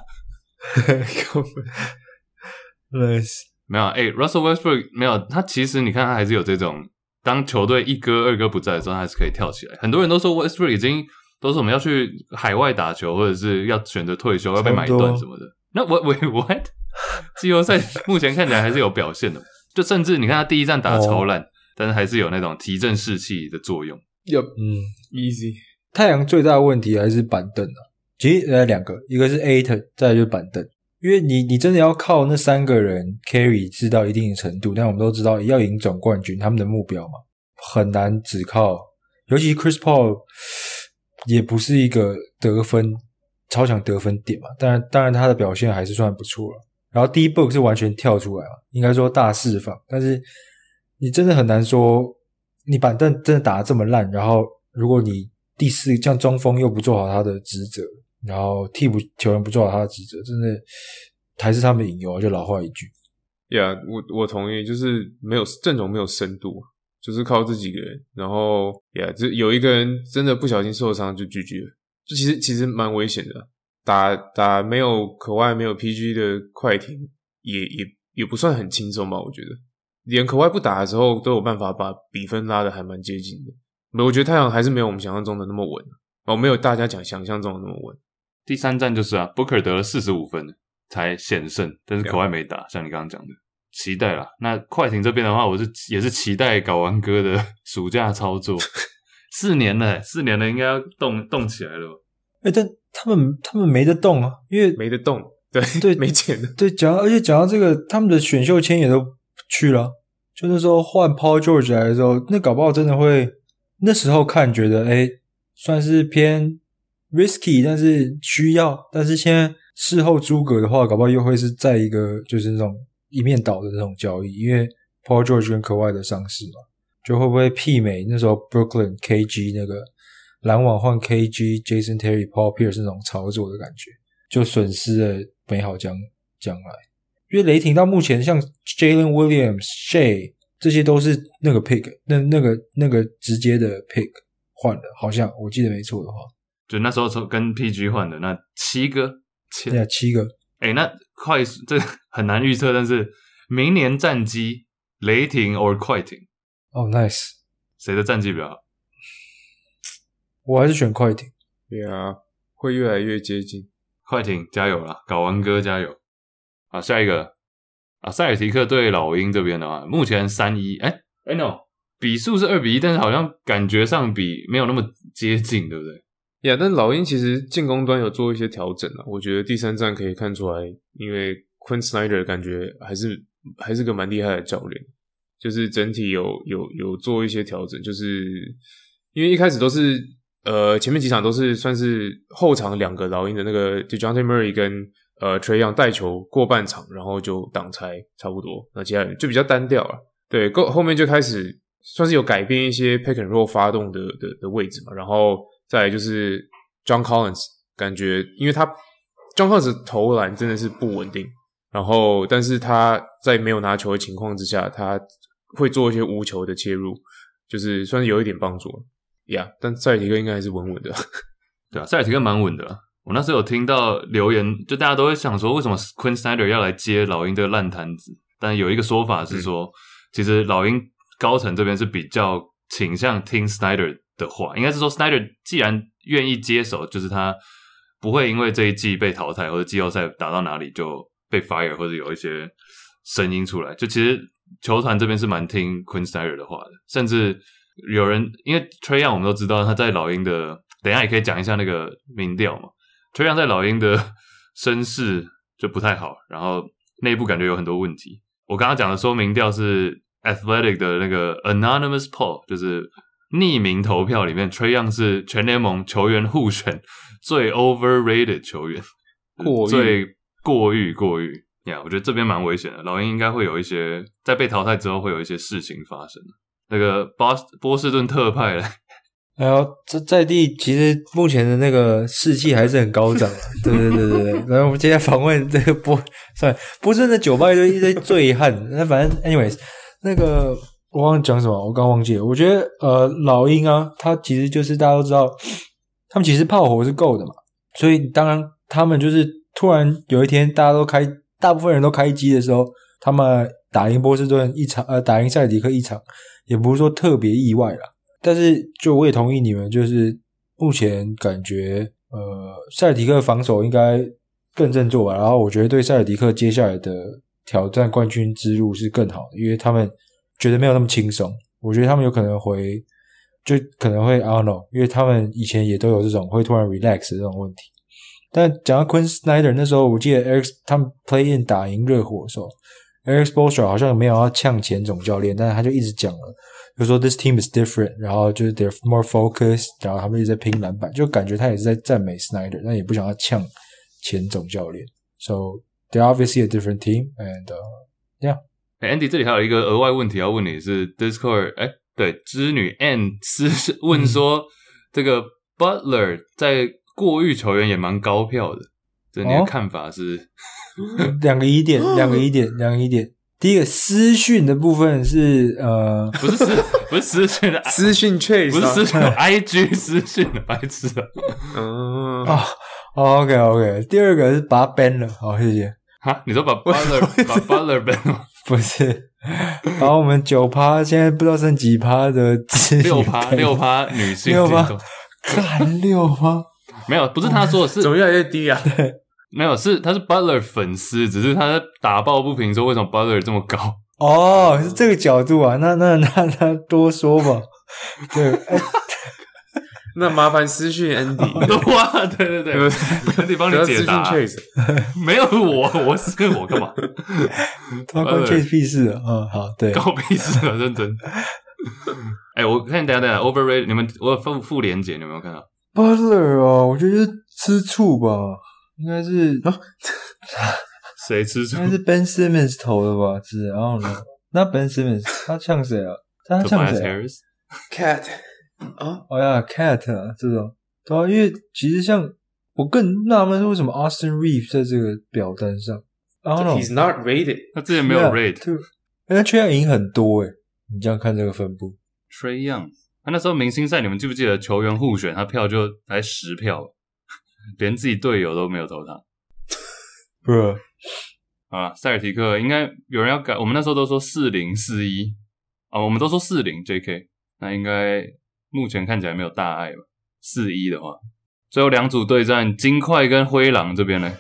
Speaker 1: 没有哎、欸、，Russell Westbrook 没有他，其实你看他还是有这种，当球队一哥二哥不在的时候，他还是可以跳起来。很多人都说 Westbrook 已经都是我们要去海外打球，或者是要选择退休，要被买断什么的。那我我 what？季后赛目前看起来还是有表现的，就甚至你看他第一战打的超烂，哦、但是还是有那种提振士气的作用。
Speaker 4: 有嗯，easy。太阳最大的问题还是板凳啊，其实呃两个，一个是 Ayton，再来就是板凳。因为你你真的要靠那三个人 carry 是到一定的程度，但我们都知道要赢总冠军，他们的目标嘛，很难只靠，尤其 Chris Paul 也不是一个得分超强得分点嘛，当然当然他的表现还是算不错了。然后 D-Book 是完全跳出来嘛，应该说大释放。但是你真的很难说，你板凳真的打得这么烂，然后如果你第四像中锋又不做好他的职责，然后替补球员不做好他的职责，真的还是他们引诱。就老话一句，
Speaker 3: 呀、yeah，我我同意，就是没有阵容没有深度，就是靠这几个人，然后呀，这、yeah, 有一个人真的不小心受伤就 GG 了，就其实其实蛮危险的。打打没有可外没有 PG 的快艇也也也不算很轻松吧？我觉得连可外不打的时候都有办法把比分拉得还蛮接近的。我觉得太阳还是没有我们想象中的那么稳哦，没有大家讲想象中的那么稳。
Speaker 1: 第三站就是啊，Booker 得了四十五分才险胜，但是口外没打，像你刚刚讲的，期待啦。那快艇这边的话，我是也是期待搞完哥的 暑假操作，四年了，四年了，应该要动动起来了吧。
Speaker 4: 哎，但他们他们没得动啊，因为
Speaker 3: 没得动，对
Speaker 4: 对，
Speaker 3: 没钱的。
Speaker 4: 对，讲而且讲到这个，他们的选秀签也都去了，就那时候换 Paul George 来的时候，那搞不好真的会那时候看觉得哎，算是偏 risky，但是需要。但是现在事后诸葛的话，搞不好又会是在一个就是那种一面倒的那种交易，因为 Paul George 跟可外的上市嘛，就会不会媲美那时候 Brooklyn KG 那个。篮网换 KG、Jason Terry、Paul Pierce 那种操作的感觉，就损失了美好将将来。因为雷霆到目前像 Jalen Williams、Shay 这些都是那个 pick，那那个那个直接的 pick 换的，好像我记得没错的话，
Speaker 1: 就那时候从跟 PG 换的那七个，
Speaker 4: 对啊，七个。
Speaker 1: 哎、欸，那快 这很难预测，但是明年战绩雷霆 or 快艇？
Speaker 4: 哦、oh,，nice，
Speaker 1: 谁的战绩比较好？
Speaker 4: 我还是选快艇，
Speaker 3: 对啊，会越来越接近。
Speaker 1: 快艇加油啦，搞完哥加油！好，下一个啊，塞尔提克对老鹰这边的话，目前三一，哎哎 no，比数是二比一，但是好像感觉上比没有那么接近，对不对？
Speaker 3: 呀，yeah, 但老鹰其实进攻端有做一些调整啊，我觉得第三站可以看出来，因为 Quin Snyder 感觉还是还是个蛮厉害的教练，就是整体有有有做一些调整，就是因为一开始都是。呃，前面几场都是算是后场两个老鹰的那个 d e j o n t e Murray 跟呃 Trae Young 带球过半场，然后就挡拆差不多，那其他人就比较单调了。对，后后面就开始算是有改变一些 Pick and Roll 发动的的的位置嘛，然后再来就是 John Collins，感觉因为他 John Collins 投篮真的是不稳定，然后但是他在没有拿球的情况之下，他会做一些无球的切入，就是算是有一点帮助。呀，yeah, 但赛尔提克应该还是稳稳的，
Speaker 1: 对啊，赛尔提克蛮稳的。我那时候有听到留言，就大家都会想说，为什么 Quin Snyder 要来接老鹰这个烂摊子？但有一个说法是说，嗯、其实老鹰高层这边是比较倾向听 Snyder 的话，应该是说 Snyder 既然愿意接手，就是他不会因为这一季被淘汰或者季后赛打到哪里就被 fire 或者有一些声音出来。就其实球团这边是蛮听 Quin Snyder 的话的，甚至。有人因为 t r e y o n 我们都知道他在老鹰的，等一下也可以讲一下那个民调嘛。t r e y o n 在老鹰的身世就不太好，然后内部感觉有很多问题。我刚刚讲的说民调是 Athletic 的那个 Anonymous Poll，就是匿名投票里面，Trae Young 是全联盟球员互选最 Overrated 球员，过誉最过誉过誉呀。Yeah, 我觉得这边蛮危险的，老鹰应该会有一些在被淘汰之后会有一些事情发生。那个波波士顿特派了，
Speaker 4: 还有这在地其实目前的那个士气还是很高涨，对对对对对。然后我们接下来访问这个波，算波士顿的酒吧一堆一堆醉汉。那反正 anyways，那个我忘了讲什么，我刚忘记了。我觉得呃老鹰啊，他其实就是大家都知道，他们其实炮火是够的嘛，所以当然他们就是突然有一天大家都开，大部分人都开机的时候，他们打赢波士顿一场，呃打赢塞尔提克一场。也不是说特别意外啦，但是就我也同意你们，就是目前感觉呃塞尔提克防守应该更振作吧。然后我觉得对塞尔提克接下来的挑战冠军之路是更好的，因为他们觉得没有那么轻松。我觉得他们有可能会就可能会 I don't know，因为他们以前也都有这种会突然 relax 的这种问题。但讲到 Quinn Snyder 那时候，我记得 Eric 他们 play in 打赢热火的时候。Erik Spoelstra 好像没有要呛前总教练，但是他就一直讲了，就说 This team is different，然后就是 they're more focused，然后他们一直在拼篮板，就感觉他也是在赞美 Snyder，但也不想要呛前总教练。So they're obviously a different team and yeah.
Speaker 1: Andy 这里还有一个额外问题要问你是 Discord 哎，对，织女 N 是问说、嗯、这个 Butler 在过誉球员也蛮高票的，这你的看法是？
Speaker 4: 哦、两个疑点，两个疑点，两个疑点。第一个私讯的部分是呃，
Speaker 1: 不是私，不是私讯的
Speaker 3: 私讯 Chase，
Speaker 1: 不是私讯，IG 私讯的白痴啊。
Speaker 4: 嗯啊、哦、，OK OK。第二个是把他 ban 了，好谢谢。
Speaker 1: 哈，你说把 Butler 把 Butler ban 了？
Speaker 4: 不是，把我们九趴，现在不知道剩几趴的
Speaker 1: 六趴六趴女性
Speaker 4: 六趴，干六趴？
Speaker 1: 没有，不是他说的是，
Speaker 3: 怎么越来越低啊？对。
Speaker 1: 没有，是他是 Butler 粉丝，只是他在打抱不平，说为什么 Butler 这么高？
Speaker 4: 哦，是这个角度啊，那那那那多说吧。对，
Speaker 3: 那麻烦私讯 Andy。
Speaker 1: 哇，对对对，Andy 帮你解答。没有我，我是我干嘛？
Speaker 4: 他关 Chase 屁事啊！嗯，好，对，
Speaker 1: 搞屁事啊，认真。哎，我看等下等下，Overrated，你们我有附附连结，你有没有看到
Speaker 4: ？Butler 啊，我觉得吃醋吧。应该是啊，
Speaker 1: 谁吃醋？
Speaker 4: 应该是 Ben Simmons 投的吧？是，然后呢？那 Ben Simmons 他呛谁啊？他呛谁
Speaker 3: ？Cat
Speaker 4: 啊？哦呀，Cat 啊，这种。对啊，因为其实像我更纳闷是为什么 Austin Reeves 在这个表单上
Speaker 3: ？He's not rated，
Speaker 1: 他之前没有 rate，对，
Speaker 4: 哎，他缺氧赢很多诶，你这样看这个分布
Speaker 1: ，Trae Young，他那时候明星赛，你们记不记得球员互选，他票就才十票。连自己队友都没有投他，
Speaker 4: 不是
Speaker 1: 啊？塞尔提克应该有人要改，我们那时候都说四零四一。啊，我们都说四零 JK，那应该目前看起来没有大碍嘛？四一的话，最后两组对战，金块跟灰狼这边呢，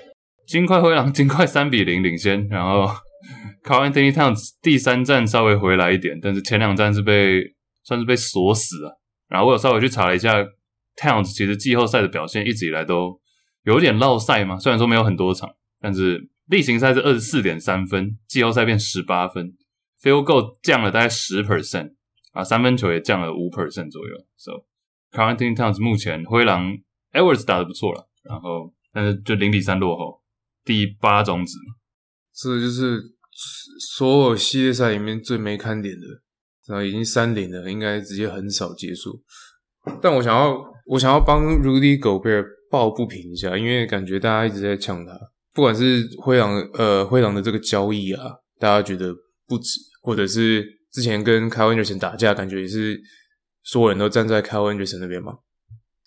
Speaker 1: 金块灰狼，金块三比零领先，然后 Karl-Anthony Towns 第三战稍微回来一点，但是前两战是被算是被锁死了，然后我有稍微去查了一下。Towns 其实季后赛的表现一直以来都有点落赛嘛，虽然说没有很多场，但是例行赛是二十四点三分，季后赛变十八分，Field Goal 降了大概十 percent 啊，三分球也降了五 percent 左右。So Karl-Anthony Towns 目前灰狼 Edwards 打得不错了，然后但是就零比三落后，第八种子，
Speaker 3: 这就是所有系列赛里面最没看点的，然后已经三零了，应该直接很少结束。但我想要。我想要帮 Rudy Gobert 抱不平一下，因为感觉大家一直在呛他，不管是灰狼呃灰狼的这个交易啊，大家觉得不值，或者是之前跟 Kyle Anderson 打架，感觉也是所有人都站在 Kyle Anderson 那边嘛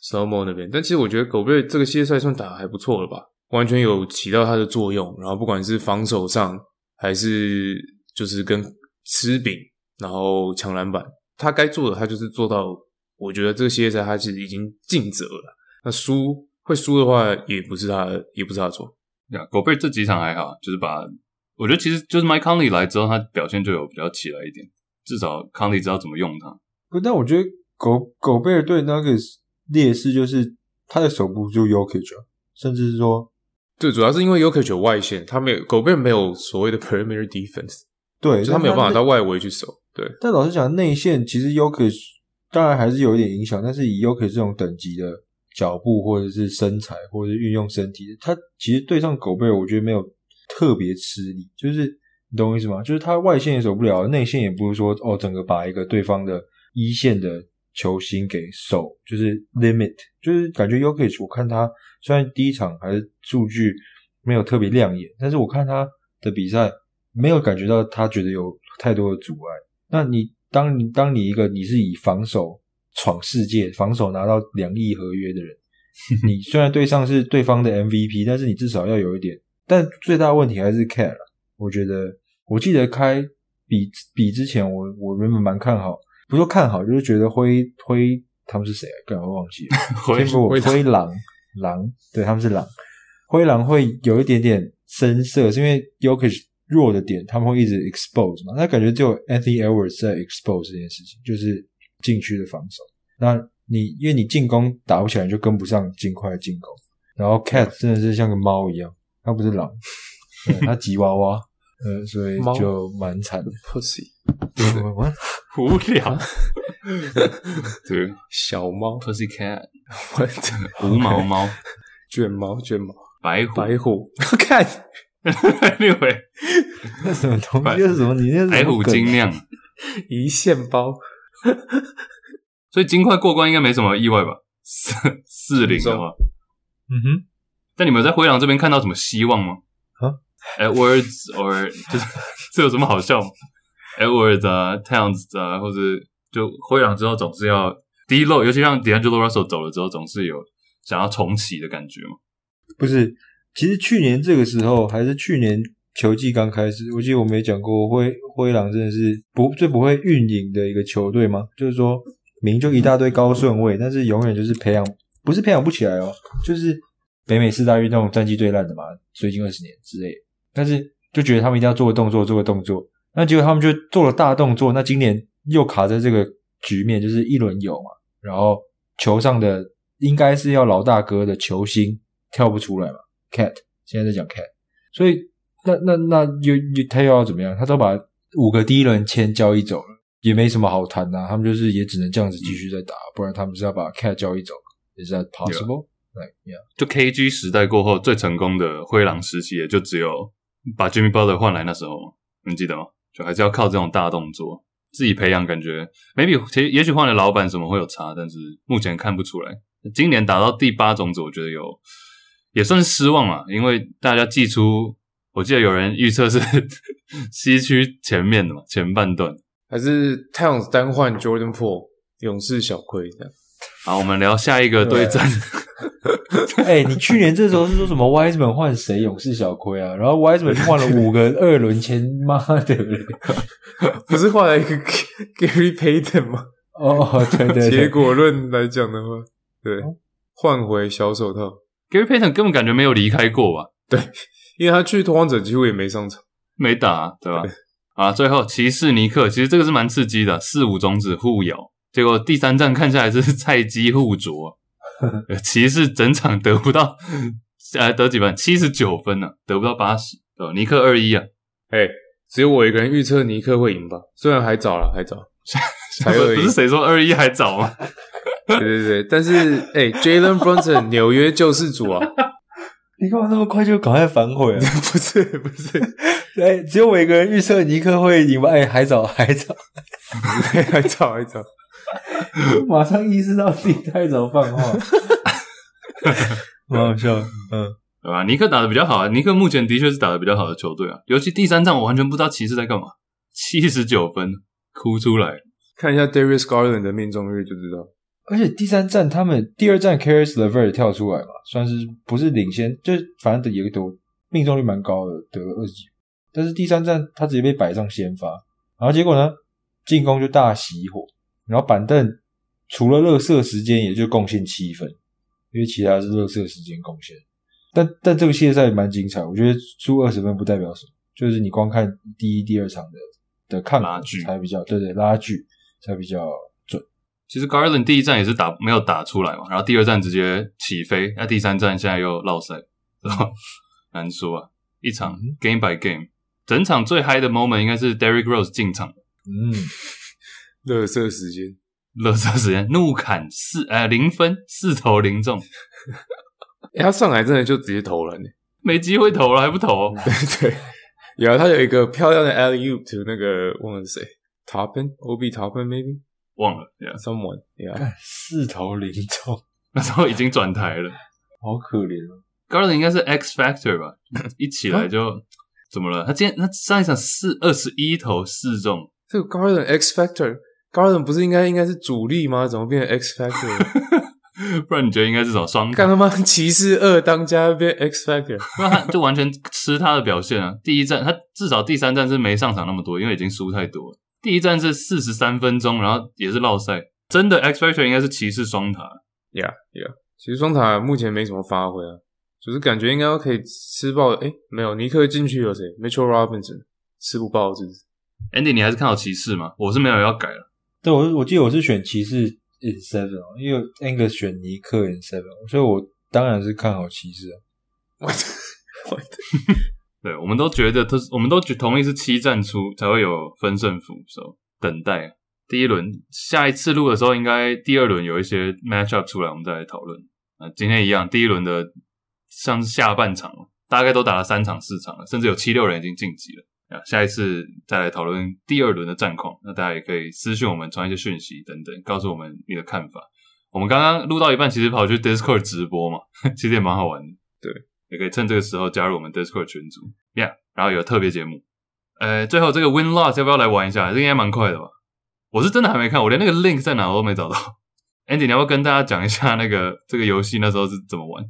Speaker 3: s o m o 那边。但其实我觉得狗贝这个系列赛算打得还不错了吧，完全有起到他的作用。然后不管是防守上，还是就是跟吃饼，然后抢篮板，他该做的他就是做到。我觉得这个系列赛他其实已经尽责了。那输会输的话，也不是他，也不是他错。
Speaker 1: 呀，狗贝这几场还好，就是把我觉得其实就是 Mike Conley 来之后，他表现就有比较起来一点。至少 Conley 知道怎么用它。
Speaker 4: 不，但我觉得狗狗贝尔对那个劣势就是他的手不就 Jokic，甚至是说，
Speaker 3: 对，主要是因为 Jokic 有外线，他没有狗贝尔没有所谓的 perimeter defense，
Speaker 4: 对，
Speaker 3: 就他没有办法到外围去守。对，
Speaker 4: 但老实讲，内线其实 Jokic。当然还是有一点影响，但是以 Jokic 这种等级的脚步或者是身材或者是运用身体，他其实对上狗贝尔，我觉得没有特别吃力。就是你懂我意思吗？就是他外线也守不了，内线也不是说哦，整个把一个对方的一线的球星给守，就是 limit，就是感觉 Yokic，我看他虽然第一场还是数据没有特别亮眼，但是我看他的比赛没有感觉到他觉得有太多的阻碍。那你？当你当你一个你是以防守闯世界、防守拿到两亿合约的人，你虽然对上是对方的 MVP，但是你至少要有一点。但最大问题还是 Cat 了。我觉得，我记得开比比之前我，我我原本蛮看好，不说看好，就是觉得灰灰他们是谁啊？刚刚忘记了。灰灰灰狼狼，对，他们是狼。灰狼会有一点点深色，是因为 Jokic 弱的点，他们会一直 expose 嘛？那感觉只有 Anthony Edwards 在 expose 这件事情，就是禁区的防守。那你因为你进攻打不起来，就跟不上尽快的进攻。然后 Cat 真的是像个猫一样，它不是狼，它吉娃娃，呃，所以就蛮惨的。
Speaker 3: Pussy，
Speaker 1: 无聊。对，
Speaker 3: 小猫
Speaker 1: Pussy Cat，无毛猫，
Speaker 3: 卷毛卷毛，
Speaker 1: 白虎
Speaker 3: 白虎，看。
Speaker 1: Anyway，
Speaker 4: 那什么东西？是什么？你那是
Speaker 1: 台虎精酿
Speaker 3: 一线包。
Speaker 1: 所以金块过关应该没什么意外吧？四四零的话，
Speaker 4: 嗯哼。
Speaker 1: 但你们在灰狼这边看到什么希望
Speaker 4: 吗？
Speaker 1: ，Edwards or 就是这有什么好笑吗？Edwards 啊，Towns 啊，或者就灰狼之后总是要 D-Lo，尤其像 D'Angelo Russell 走了之后，总是有想要重启的感觉嘛？
Speaker 4: 不是，其实去年这个时候还是去年球季刚开始，我记得我没讲过灰灰狼真的是不最不会运营的一个球队吗？就是说。名就一大堆高顺位，但是永远就是培养，不是培养不起来哦，就是北美四大运动战绩最烂的嘛，最近二十年之类。但是就觉得他们一定要做个动作，做个动作，那结果他们就做了大动作，那今年又卡在这个局面，就是一轮游嘛，然后球上的应该是要老大哥的球星跳不出来嘛，Cat 现在在讲 Cat，所以那那那又又他又要怎么样？他都把五个第一轮签交易走了。也没什么好谈呐、啊，他们就是也只能这样子继续在打，嗯、不然他们是要把 Cat 交易走，Is that possible？对，Yeah，
Speaker 1: 就 KG 时代过后最成功的灰狼时期，也就只有把 Jimmy Butler 换来那时候，你记得吗？就还是要靠这种大动作自己培养，感觉 maybe 其实也许换了老板什么会有差，但是目前看不出来。今年打到第八种子，我觉得有也算是失望了，因为大家寄出我记得有人预测是 西区前面的嘛，前半段。
Speaker 3: 还是 Towns 单换 Jordan Poole 勇士小亏这样。
Speaker 1: 好，我们聊下一个对战。
Speaker 4: 哎、欸，你去年这时候是说什么 Wiseman 换谁勇士小亏啊？然后 Wiseman 换了五个二轮签，妈的，
Speaker 3: 不是换了一个 Gary Payton 吗？
Speaker 4: 哦，对对，对。
Speaker 3: 结果论来讲的话，对，换回小手套。
Speaker 1: Gary Payton 根本感觉没有离开过吧？
Speaker 3: 对，因为他去拓荒者几乎也没上场，
Speaker 1: 没打，对吧？对啊，最后骑士尼克，其实这个是蛮刺激的，四五种子互咬，结果第三站看下来是菜鸡互啄，骑士整场得不到，呃，得几分？七十九分呢、啊，得不到八十，呃，尼克二一啊，
Speaker 3: 哎，只有我一个人预测尼克会赢吧，虽然还早了，还早，才二一，
Speaker 1: 不是谁说二一还早吗？
Speaker 3: 对对对，但是哎，Jalen Brunson 纽约救世主啊。
Speaker 4: 你干嘛那么快就赶快反悔啊？
Speaker 3: 不是不是，
Speaker 4: 哎，只有我一个人预测尼克会赢吧？哎，还早还早，
Speaker 3: 还早还早，
Speaker 4: 马上意识到自己太早放话，蛮好笑，嗯，
Speaker 1: 对吧？尼克打得比较好啊，尼克目前的确是打得比较好的球队啊，尤其第三战我完全不知道骑士在干嘛，七十九分哭出来，
Speaker 3: 看一下 Darius Garland 的命中率就知道。
Speaker 4: 而且第三站他们第二站 Caris LeVert 跳出来嘛，算是不是领先，就反正有一个都命中率蛮高的，得了二十几。但是第三站他直接被摆上先发，然后结果呢，进攻就大熄火，然后板凳除了热射时间也就贡献七分，因为其他是热射时间贡献。但但这个系列赛蛮精彩，我觉得输二十分不代表什么，就是你光看第一、第二场的的看拉锯才比较，对对，拉锯才比较准。
Speaker 1: 其实 Garland 第一站也是打没有打出来嘛，然后第二站直接起飞，那第三站现在又落赛，是吧？难说啊，一场 game by game，整场最嗨的 moment 应该是 Derrick Rose 进场，
Speaker 3: 嗯，热射时间，
Speaker 1: 垃圾时间，怒砍四呃零分四投零中，
Speaker 3: 欸、他上来真的就直接投了，
Speaker 1: 没机会投了还不投，
Speaker 3: 对对，有他有一个漂亮的 alley-oop to 那个忘了是谁，Toppin，Obi Toppin maybe。
Speaker 1: 忘了，yeah，someone，yeah，
Speaker 4: 四投零中，
Speaker 1: 那时候已经转台了，
Speaker 4: 好可怜啊。
Speaker 1: Garland 应该是 X Factor 吧？一起来就怎么了？他今天他上一场四二十一投四中，
Speaker 3: 这个 Garland X Factor，Garland 不是应该应该是主力吗？怎么变成 X Factor 了？
Speaker 1: 不然你觉得应该是什么双？
Speaker 3: 干他妈骑士二当家变 X Factor，
Speaker 1: 那他就完全吃他的表现啊！第一战他至少第三战是没上场那么多，因为已经输太多了。第一战是四十三分钟，然后也是落赛。真的 X Factor 应该是骑士双塔
Speaker 3: ，Yeah Yeah，骑士双塔目前没什么发挥啊，就是感觉应该可以吃爆。诶没有尼克进去有谁？Mitchell Robinson 吃不爆，是不是
Speaker 1: ？Andy，你还是看好骑士吗？我是没有要改了。
Speaker 4: 对，我我记得我是选骑士 in seven，因为 Angus 选尼克 in seven，所以我当然是看好骑士啊。
Speaker 3: What What？
Speaker 1: 对，我们都觉得他，我们都觉同意是七战出才会有分胜负，所以等待第一轮，下一次录的时候，应该第二轮有一些 matchup 出来，我们再来讨论。啊，今天一样，第一轮的像是下半场大概都打了三场四场了，甚至有七六人已经晋级了。啊，下一次再来讨论第二轮的战况，那大家也可以私讯我们传一些讯息等等，告诉我们你的看法。我们刚刚录到一半，其实跑去 Discord 直播嘛，其实也蛮好玩的。对，也可以趁这个时候加入我们 Discord 群组，Yeah，然后有特别节目。呃，最后这个 Win Loss 要不要来玩一下？这应该蛮快的吧？我是真的还没看，我连那个 link 在哪我都没找到。Andy，你要不要跟大家讲一下那个这个游戏那时候是怎么玩？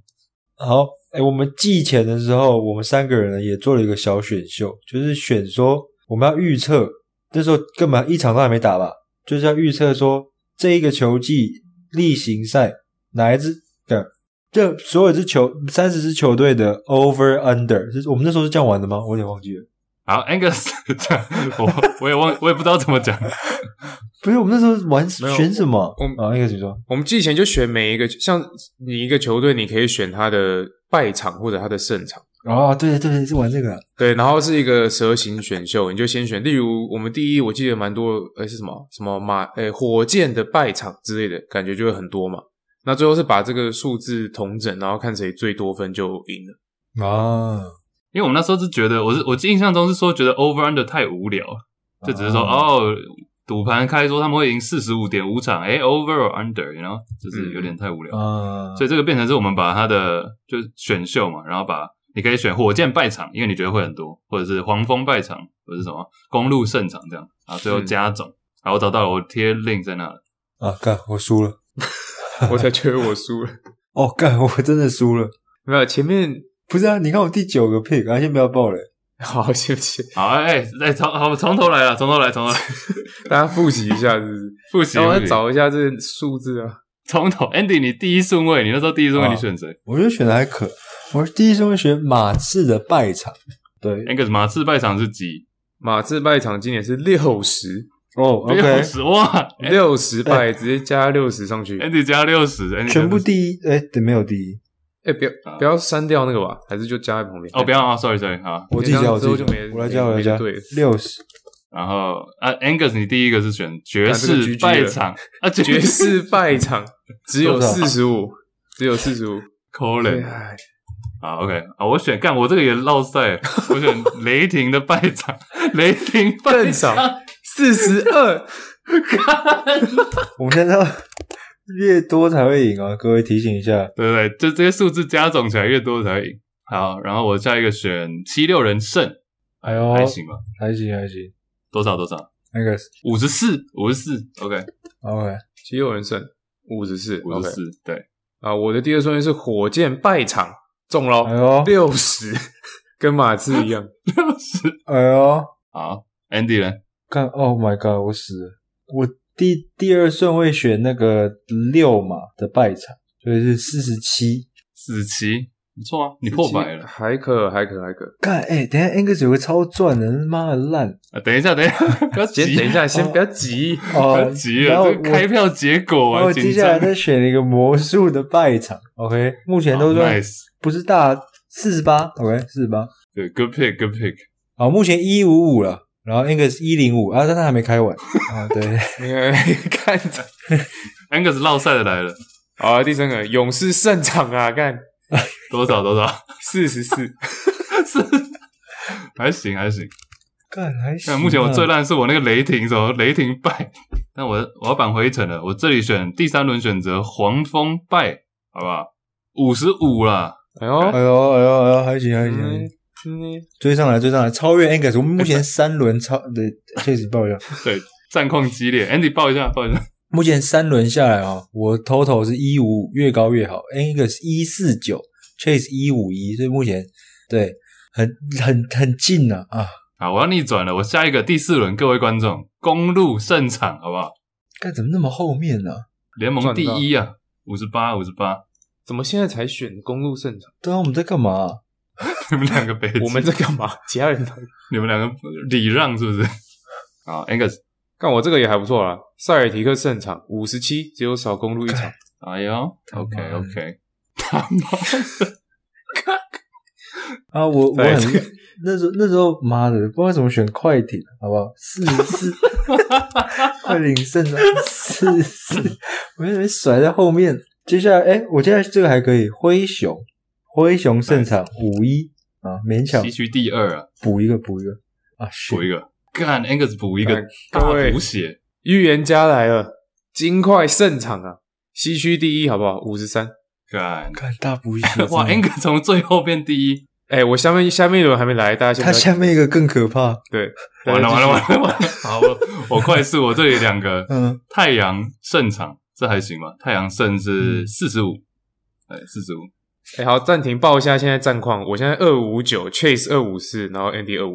Speaker 4: 好，哎，我们季前的时候，我们三个人呢也做了一个小选秀，就是选说我们要预测，那时候根本一场都还没打吧，就是要预测说这一个球季例行赛哪一支的，这所有支球三十支球队的 over under，就是我们那时候是这样玩的吗？我有点忘记了。
Speaker 1: 好，Angus，这样我我也忘，我也不知道怎么讲。
Speaker 4: 不是我们那时候玩选什么？我们啊，应该怎么说？
Speaker 3: 我们季前就选每一个，像你一个球队，你可以选他的败场或者他的胜场。
Speaker 4: 哦，对对对，是玩这个。
Speaker 3: 对，然后是一个蛇形选秀，你就先选。例如我们第一，我记得蛮多，诶是什么什么马诶火箭的败场之类的，感觉就会很多嘛。那最后是把这个数字统整，然后看谁最多分就赢了。
Speaker 4: 啊，
Speaker 1: 因为我们那时候是觉得，我是我印象中是说觉得 over under 太无聊，就只是说、啊、哦。赌盘开说他们会赢四十五点五场，诶 over or under，you know，就是有点太无聊，
Speaker 4: 嗯，
Speaker 1: 所以这个变成是我们把它的就是选秀嘛，然后把你可以选火箭败场，因为你觉得会很多，或者是黄蜂败场，或者是什么公路胜场这样，然后最后加总，然后找到了，我贴 link 在那了，
Speaker 4: 啊，干，我输了，
Speaker 3: 我才觉得我输了，
Speaker 4: 哦，干，我真的输了，
Speaker 3: 没有，前面
Speaker 4: 不是啊，你看我第九个 pick，啊，先不要爆雷。
Speaker 3: 好，谢谢。
Speaker 1: 好，哎、欸，哎，从好从头来了，从头来，从头来，
Speaker 3: 大家复习一下，是不是？复习，我要找一下这个数字啊。
Speaker 1: 从头，Andy，你第一顺位，你那时候第一顺位你选谁？
Speaker 4: 我觉得选的还可，我第一顺位选马刺的败场。对
Speaker 1: ，Angus，马刺败场是几？
Speaker 3: 马刺败场今年是六十
Speaker 4: 哦，
Speaker 1: 六十哇，
Speaker 3: 六十败直接加六十上去
Speaker 1: ，Andy 加六十，
Speaker 4: 全部第一，哎，对，没有第一。
Speaker 3: 哎、欸，不要不要删掉那个吧，还是就加在旁边？
Speaker 1: 哦，不要啊，sorry sorry，好，
Speaker 4: 我自己加，我自己加，我来加，我来加，对，六十。
Speaker 1: 然后啊，Angus，你第一个是选 爵士败场啊，
Speaker 3: 爵士败场只有四十五，只有四十五，
Speaker 1: 可怜。好，OK，啊，我选干，我这个也落赛，我选 雷霆的败场，雷霆败场。
Speaker 3: 四十二，
Speaker 4: 我们现在。越多才会赢啊！各位提醒一下，
Speaker 1: 对不对？就这些数字加总起来越多才会赢。好，然后我下一个选七六人胜，
Speaker 4: 哎呦，
Speaker 1: 还行吧？
Speaker 4: 还行还行。
Speaker 1: 多少多少？
Speaker 4: 那个
Speaker 1: 五十四，五十四。OK
Speaker 4: OK，
Speaker 3: 七六人胜五十四，
Speaker 1: 五十四。对
Speaker 3: 啊，我的第二顺位是火箭败场中了，
Speaker 4: 哎呦，
Speaker 3: 六十，跟马刺一样，
Speaker 1: 六十。
Speaker 4: 哎呦，
Speaker 1: 好，Andy 呢？
Speaker 4: 看，Oh my God，我死了，我。第第二顺位选那个六马的败场，所以是四十七，
Speaker 1: 四十七，不错啊，你破百了，
Speaker 3: 还可还可还可。
Speaker 4: 干，哎，等一下，Angus 有个超赚的，妈的烂
Speaker 1: 啊！等一下，等一下，不要急，
Speaker 3: 等一下，先不要急，
Speaker 1: 不要急了，这个开票结果啊，
Speaker 4: 我接下来再选一个魔术的败场，OK，目前都算不是大四十八，OK，四十八，
Speaker 1: 对，Good pick，Good pick，
Speaker 4: 好，目前一五五了。然后 Angus 一零五啊，但他还没开完啊。对，
Speaker 3: 看着
Speaker 1: Angus 落赛的来了。
Speaker 3: 好啊，第三个勇士胜场啊，看
Speaker 1: 多少多少，
Speaker 3: 四十四，
Speaker 1: 是还行还行，
Speaker 4: 看还行。
Speaker 1: 目前我最烂是我那个雷霆，什么雷霆败。但我我要扳回一城了，我这里选第三轮选择黄蜂败，好不好？五十五了。
Speaker 3: 哎呦
Speaker 4: 哎呦哎呦哎呦，还行还行。嗯追上来，追上来，超越 Angus。我们目前 三轮超对，确实报一下。
Speaker 1: 对，战况激烈。Andy 报一下，报一下。
Speaker 4: 目前三轮下来啊，我 total 是一五五，越高越好。Angus 一四九，Chase 一五一，所以目前对很很很近了啊！
Speaker 1: 好，我要逆转了，我下一个第四轮，各位观众，公路胜场，好不好？
Speaker 4: 该怎么那么后面呢？
Speaker 1: 联盟第一啊，五十八，五十八，
Speaker 3: 怎么现在才选公路胜场？
Speaker 4: 对啊，我们在干嘛？
Speaker 1: 你们两个北，
Speaker 3: 我们在干嘛？其他人都，
Speaker 1: 你们两个礼让是不是？好，Angus，
Speaker 3: 看我这个也还不错啦。塞尔提克胜场五十七，只有少公路一场。
Speaker 1: 哎呦，OK OK，他妈的，
Speaker 4: 啊，我我很那时候那时候妈的，不知道怎么选快艇，好不好？四十四，快艇胜场四十四，我以为甩在后面。接下来，哎，我接下来这个还可以，灰熊。灰熊胜场五一啊，勉强
Speaker 1: 西区第二啊，
Speaker 4: 补一个补一个。啊，
Speaker 1: 补一个，干 Angus 补一个大补血，
Speaker 3: 预言家来了，金块胜场啊，西区第一好不好？五十三，
Speaker 1: 干。
Speaker 4: 干大补血，
Speaker 1: 哇，Angus 从最后变第一，
Speaker 3: 哎，我下面下面一轮还没来，大家
Speaker 4: 他下面一个更可怕，
Speaker 3: 对，
Speaker 1: 完了完了完了完了，好，我我快速，我这里两个，嗯，太阳胜场。这还行吧？太阳胜是四十五，哎，四十五。
Speaker 3: 哎，好，暂停，报一下现在战况。我现在二五九，Chase 二五四，然后 Andy 二五。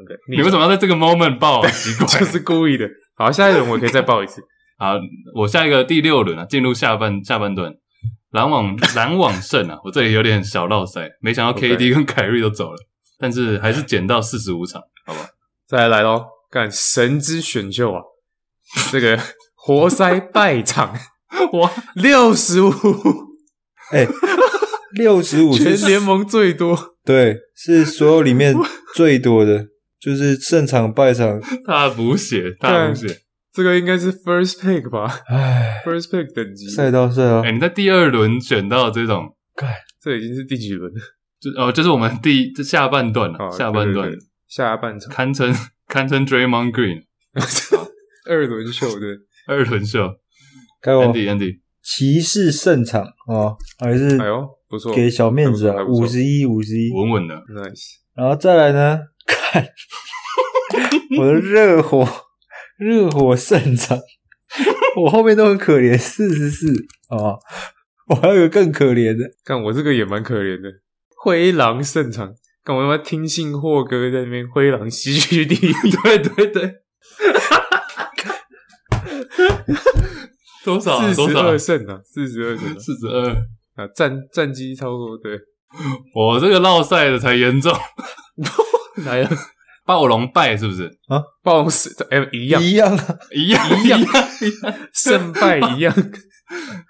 Speaker 3: OK，
Speaker 1: 你为什么要在这个 moment 报？奇怪，
Speaker 3: 就是故意的。好，下一轮我可以再报一次。
Speaker 1: 好，我下一个第六轮啊，进入下半下半段。篮网篮网胜啊，我这里有点小绕赛，没想到 KD 跟凯瑞都走了，但是还是捡到四十五场，好吧？
Speaker 3: 再来喽，干神之选秀啊，这个。活塞败场，哇，六十五，
Speaker 4: 哎，六十五，
Speaker 3: 全联盟最多，
Speaker 4: 对，是所有里面 最多的，就是胜场败场，
Speaker 1: 大补血，大补血，
Speaker 3: 这个应该是 first pick 吧？哎，first pick 等级，
Speaker 4: 赛道赛啊，
Speaker 1: 哎，你在第二轮选到这种，
Speaker 3: 这已经是第几轮了？
Speaker 1: 就哦，就是我们第这下半段了，下半段，
Speaker 3: 下半场，
Speaker 1: 堪称堪称 Draymond Green，
Speaker 3: 二轮秀的。
Speaker 1: 二轮秀
Speaker 4: ，Andy
Speaker 1: Andy，
Speaker 4: 骑士胜场哦，还是
Speaker 3: 哎呦不错，
Speaker 4: 给小面子啊，五十一五十一，
Speaker 1: 稳稳的
Speaker 3: ，nice。
Speaker 4: 然后再来呢，看 我的热火，热火胜场，我后面都很可怜，四十四啊，我还有更可怜的，
Speaker 3: 看我这个也蛮可怜的，灰狼胜场，看我他妈听信霍哥在那边，灰狼西区第一，
Speaker 1: 对对对。多少？四十二胜啊！四十二胜，四十二
Speaker 3: 啊！战战绩超过对，
Speaker 1: 我这个落赛的才严重。来了，暴龙败是不是
Speaker 3: 啊？暴龙是哎，一样
Speaker 4: 一样
Speaker 1: 一样一样，
Speaker 3: 胜败一样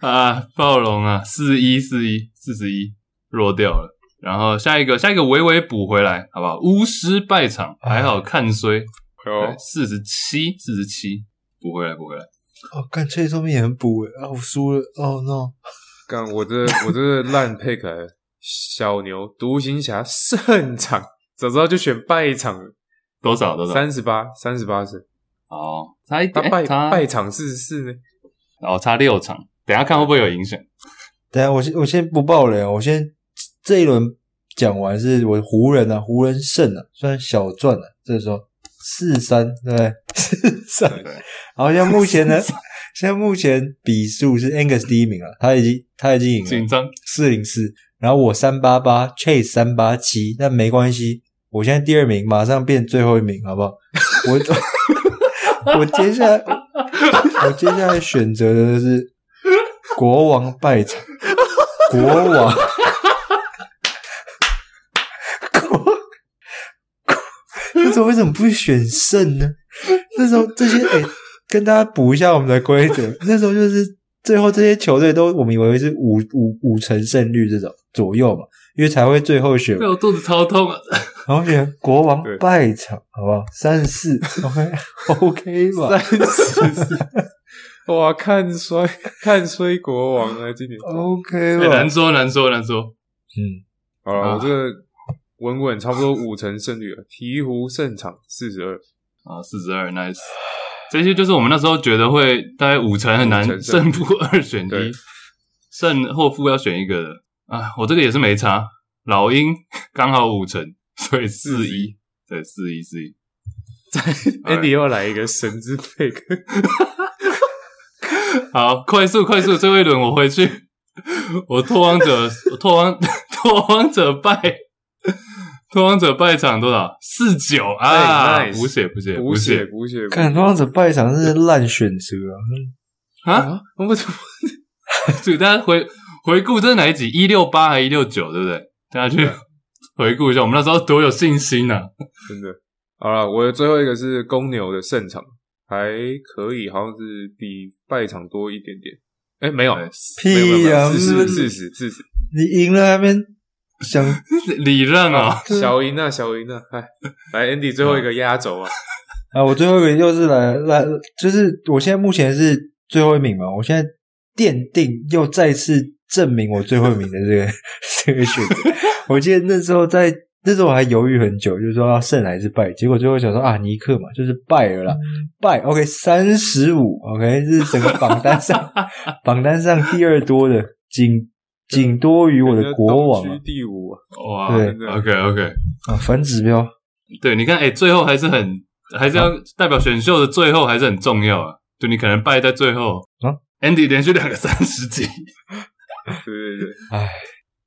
Speaker 1: 啊！暴龙啊，四一四一四十一弱掉了。然后下一个下一个微微补回来，好不好？巫师败场还好看衰，有四十七四十七。补回来，补回来。
Speaker 4: 哦，干，这上面也很补诶啊，我输了。哦、oh,，no！
Speaker 3: 干，我这我这烂 pick 来小牛独行侠胜场，早知道就选败场了。
Speaker 1: 多少？多少？
Speaker 3: 三十八，三十八胜。
Speaker 1: 哦，差一点。
Speaker 3: 败败场四十四呢？
Speaker 1: 哦，差六场。等下看会不会有影响？
Speaker 4: 等下，我先我先不爆雷啊！我先这一轮讲完，是我湖人啊，湖人胜了、啊，虽然小赚了、啊，这时候。四三对，四三。好像目前呢，现在目前比数是 Angus 第一名了，他已经他已经赢了，
Speaker 1: 紧张
Speaker 4: 四零四。然后我三八八，Chase 三八七，但没关系，我现在第二名，马上变最后一名，好不好？我 我接下来 我接下来选择的是国王败场，国王。时候为什么不会选胜呢？那时候这些哎、欸，跟大家补一下我们的规则。那时候就是最后这些球队都我们以为是五五五成胜率这种左右嘛，因为才会最后选。
Speaker 1: 我肚子超痛啊！
Speaker 4: 然后选国王败场，好不好？三十四，OK OK 吧？
Speaker 3: 三十四，哇，看衰看衰国王啊！今年
Speaker 4: OK 吧？
Speaker 1: 难说难说难说。
Speaker 3: 嗯，好了，我这个。稳稳差不多五成胜率了，鹈鹕胜场四十二。
Speaker 1: 啊，四十二，nice。这些就是我们那时候觉得会大概五成很难胜负二选一，胜或负要选一个的。啊。我这个也是没差，老鹰刚好五成，所以四一，对，四一四一。
Speaker 3: 再 Andy 又来一个神之 pick，
Speaker 1: 好，快速快速，最后一轮我回去，我拓荒者，拓荒拓荒者败。拓荒者败场多少？四九啊！补血补血补血
Speaker 3: 补血！
Speaker 4: 看拓荒者败场是烂选择
Speaker 1: 啊！啊，我不怎么？所 以大家回回顾这是哪一集？一六八还一六九，对不对？大家去回顾一下，我们那时候多有信心呐、啊！
Speaker 3: 真的。好了，我的最后一个是公牛的胜场，还可以，好像是比败场多一点点。哎、欸，没有，
Speaker 4: 屁呀！
Speaker 3: 四十四十四十，
Speaker 4: 你赢了还没？想
Speaker 1: 理论啊，
Speaker 3: 小赢啊，小赢啊！来，来，Andy 最后一个压轴啊！
Speaker 4: 啊，我最后一个又是来来，就是我现在目前是最后一名嘛，我现在奠定又再次证明我最后一名的这个 这个选择。我记得那时候在那时候我还犹豫很久，就是说要胜还是败。结果最后想说啊，尼克嘛，就是败了啦，败。OK，三十五，OK，这是整个榜单上榜单上第二多的，仅仅多于我的国王。啊，
Speaker 3: 第五。
Speaker 1: 哇，对，OK OK
Speaker 4: 啊，反指标。
Speaker 1: 对，你看，哎，最后还是很还是要代表选秀的最后还是很重要啊。就你可能败在最后。啊，Andy 连续两个三十几。
Speaker 3: 对对对，哎。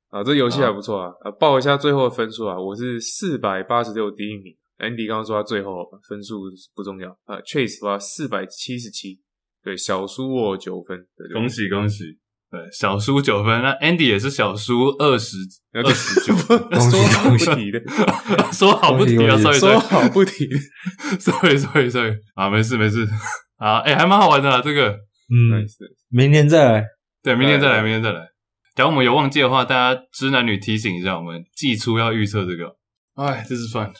Speaker 3: 啊，这游戏还不错啊！啊，报一下最后的分数啊，我是四百八十六第一名，Andy 刚刚说他最后分数不重要。啊，Chase 的话四百七十七，对，小输我九分，对对对，
Speaker 1: 恭喜恭喜，对，小输九分，那 Andy 也是小输二十 二十九分
Speaker 3: 说好不提的，
Speaker 1: 说好不提啊，sorry sorry，
Speaker 3: 说好不提
Speaker 1: ，sorry sorry sorry，啊，没事没事，啊，哎，还蛮好玩的啦，这个，
Speaker 4: 嗯，明天再来，
Speaker 1: 对，明天再来，明天再来。假如我们有忘记的话，大家知男女提醒一下，我们季初要预测这个。哎，这是算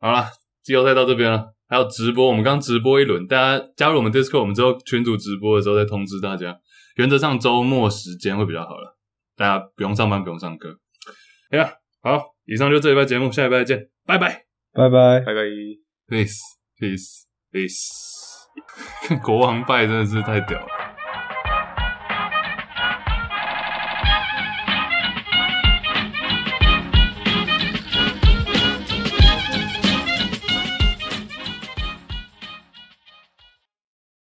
Speaker 1: 好了，季后赛到这边了，还有直播，我们刚直播一轮，大家加入我们 Discord，我们之后群组直播的时候再通知大家。原则上周末时间会比较好了，大家不用上班，不用上课。哎呀，好，以上就这一拜节目，下一拜见，拜拜，
Speaker 4: 拜拜，
Speaker 3: 拜拜
Speaker 1: ，peace，peace，peace。国王拜真的是太屌了。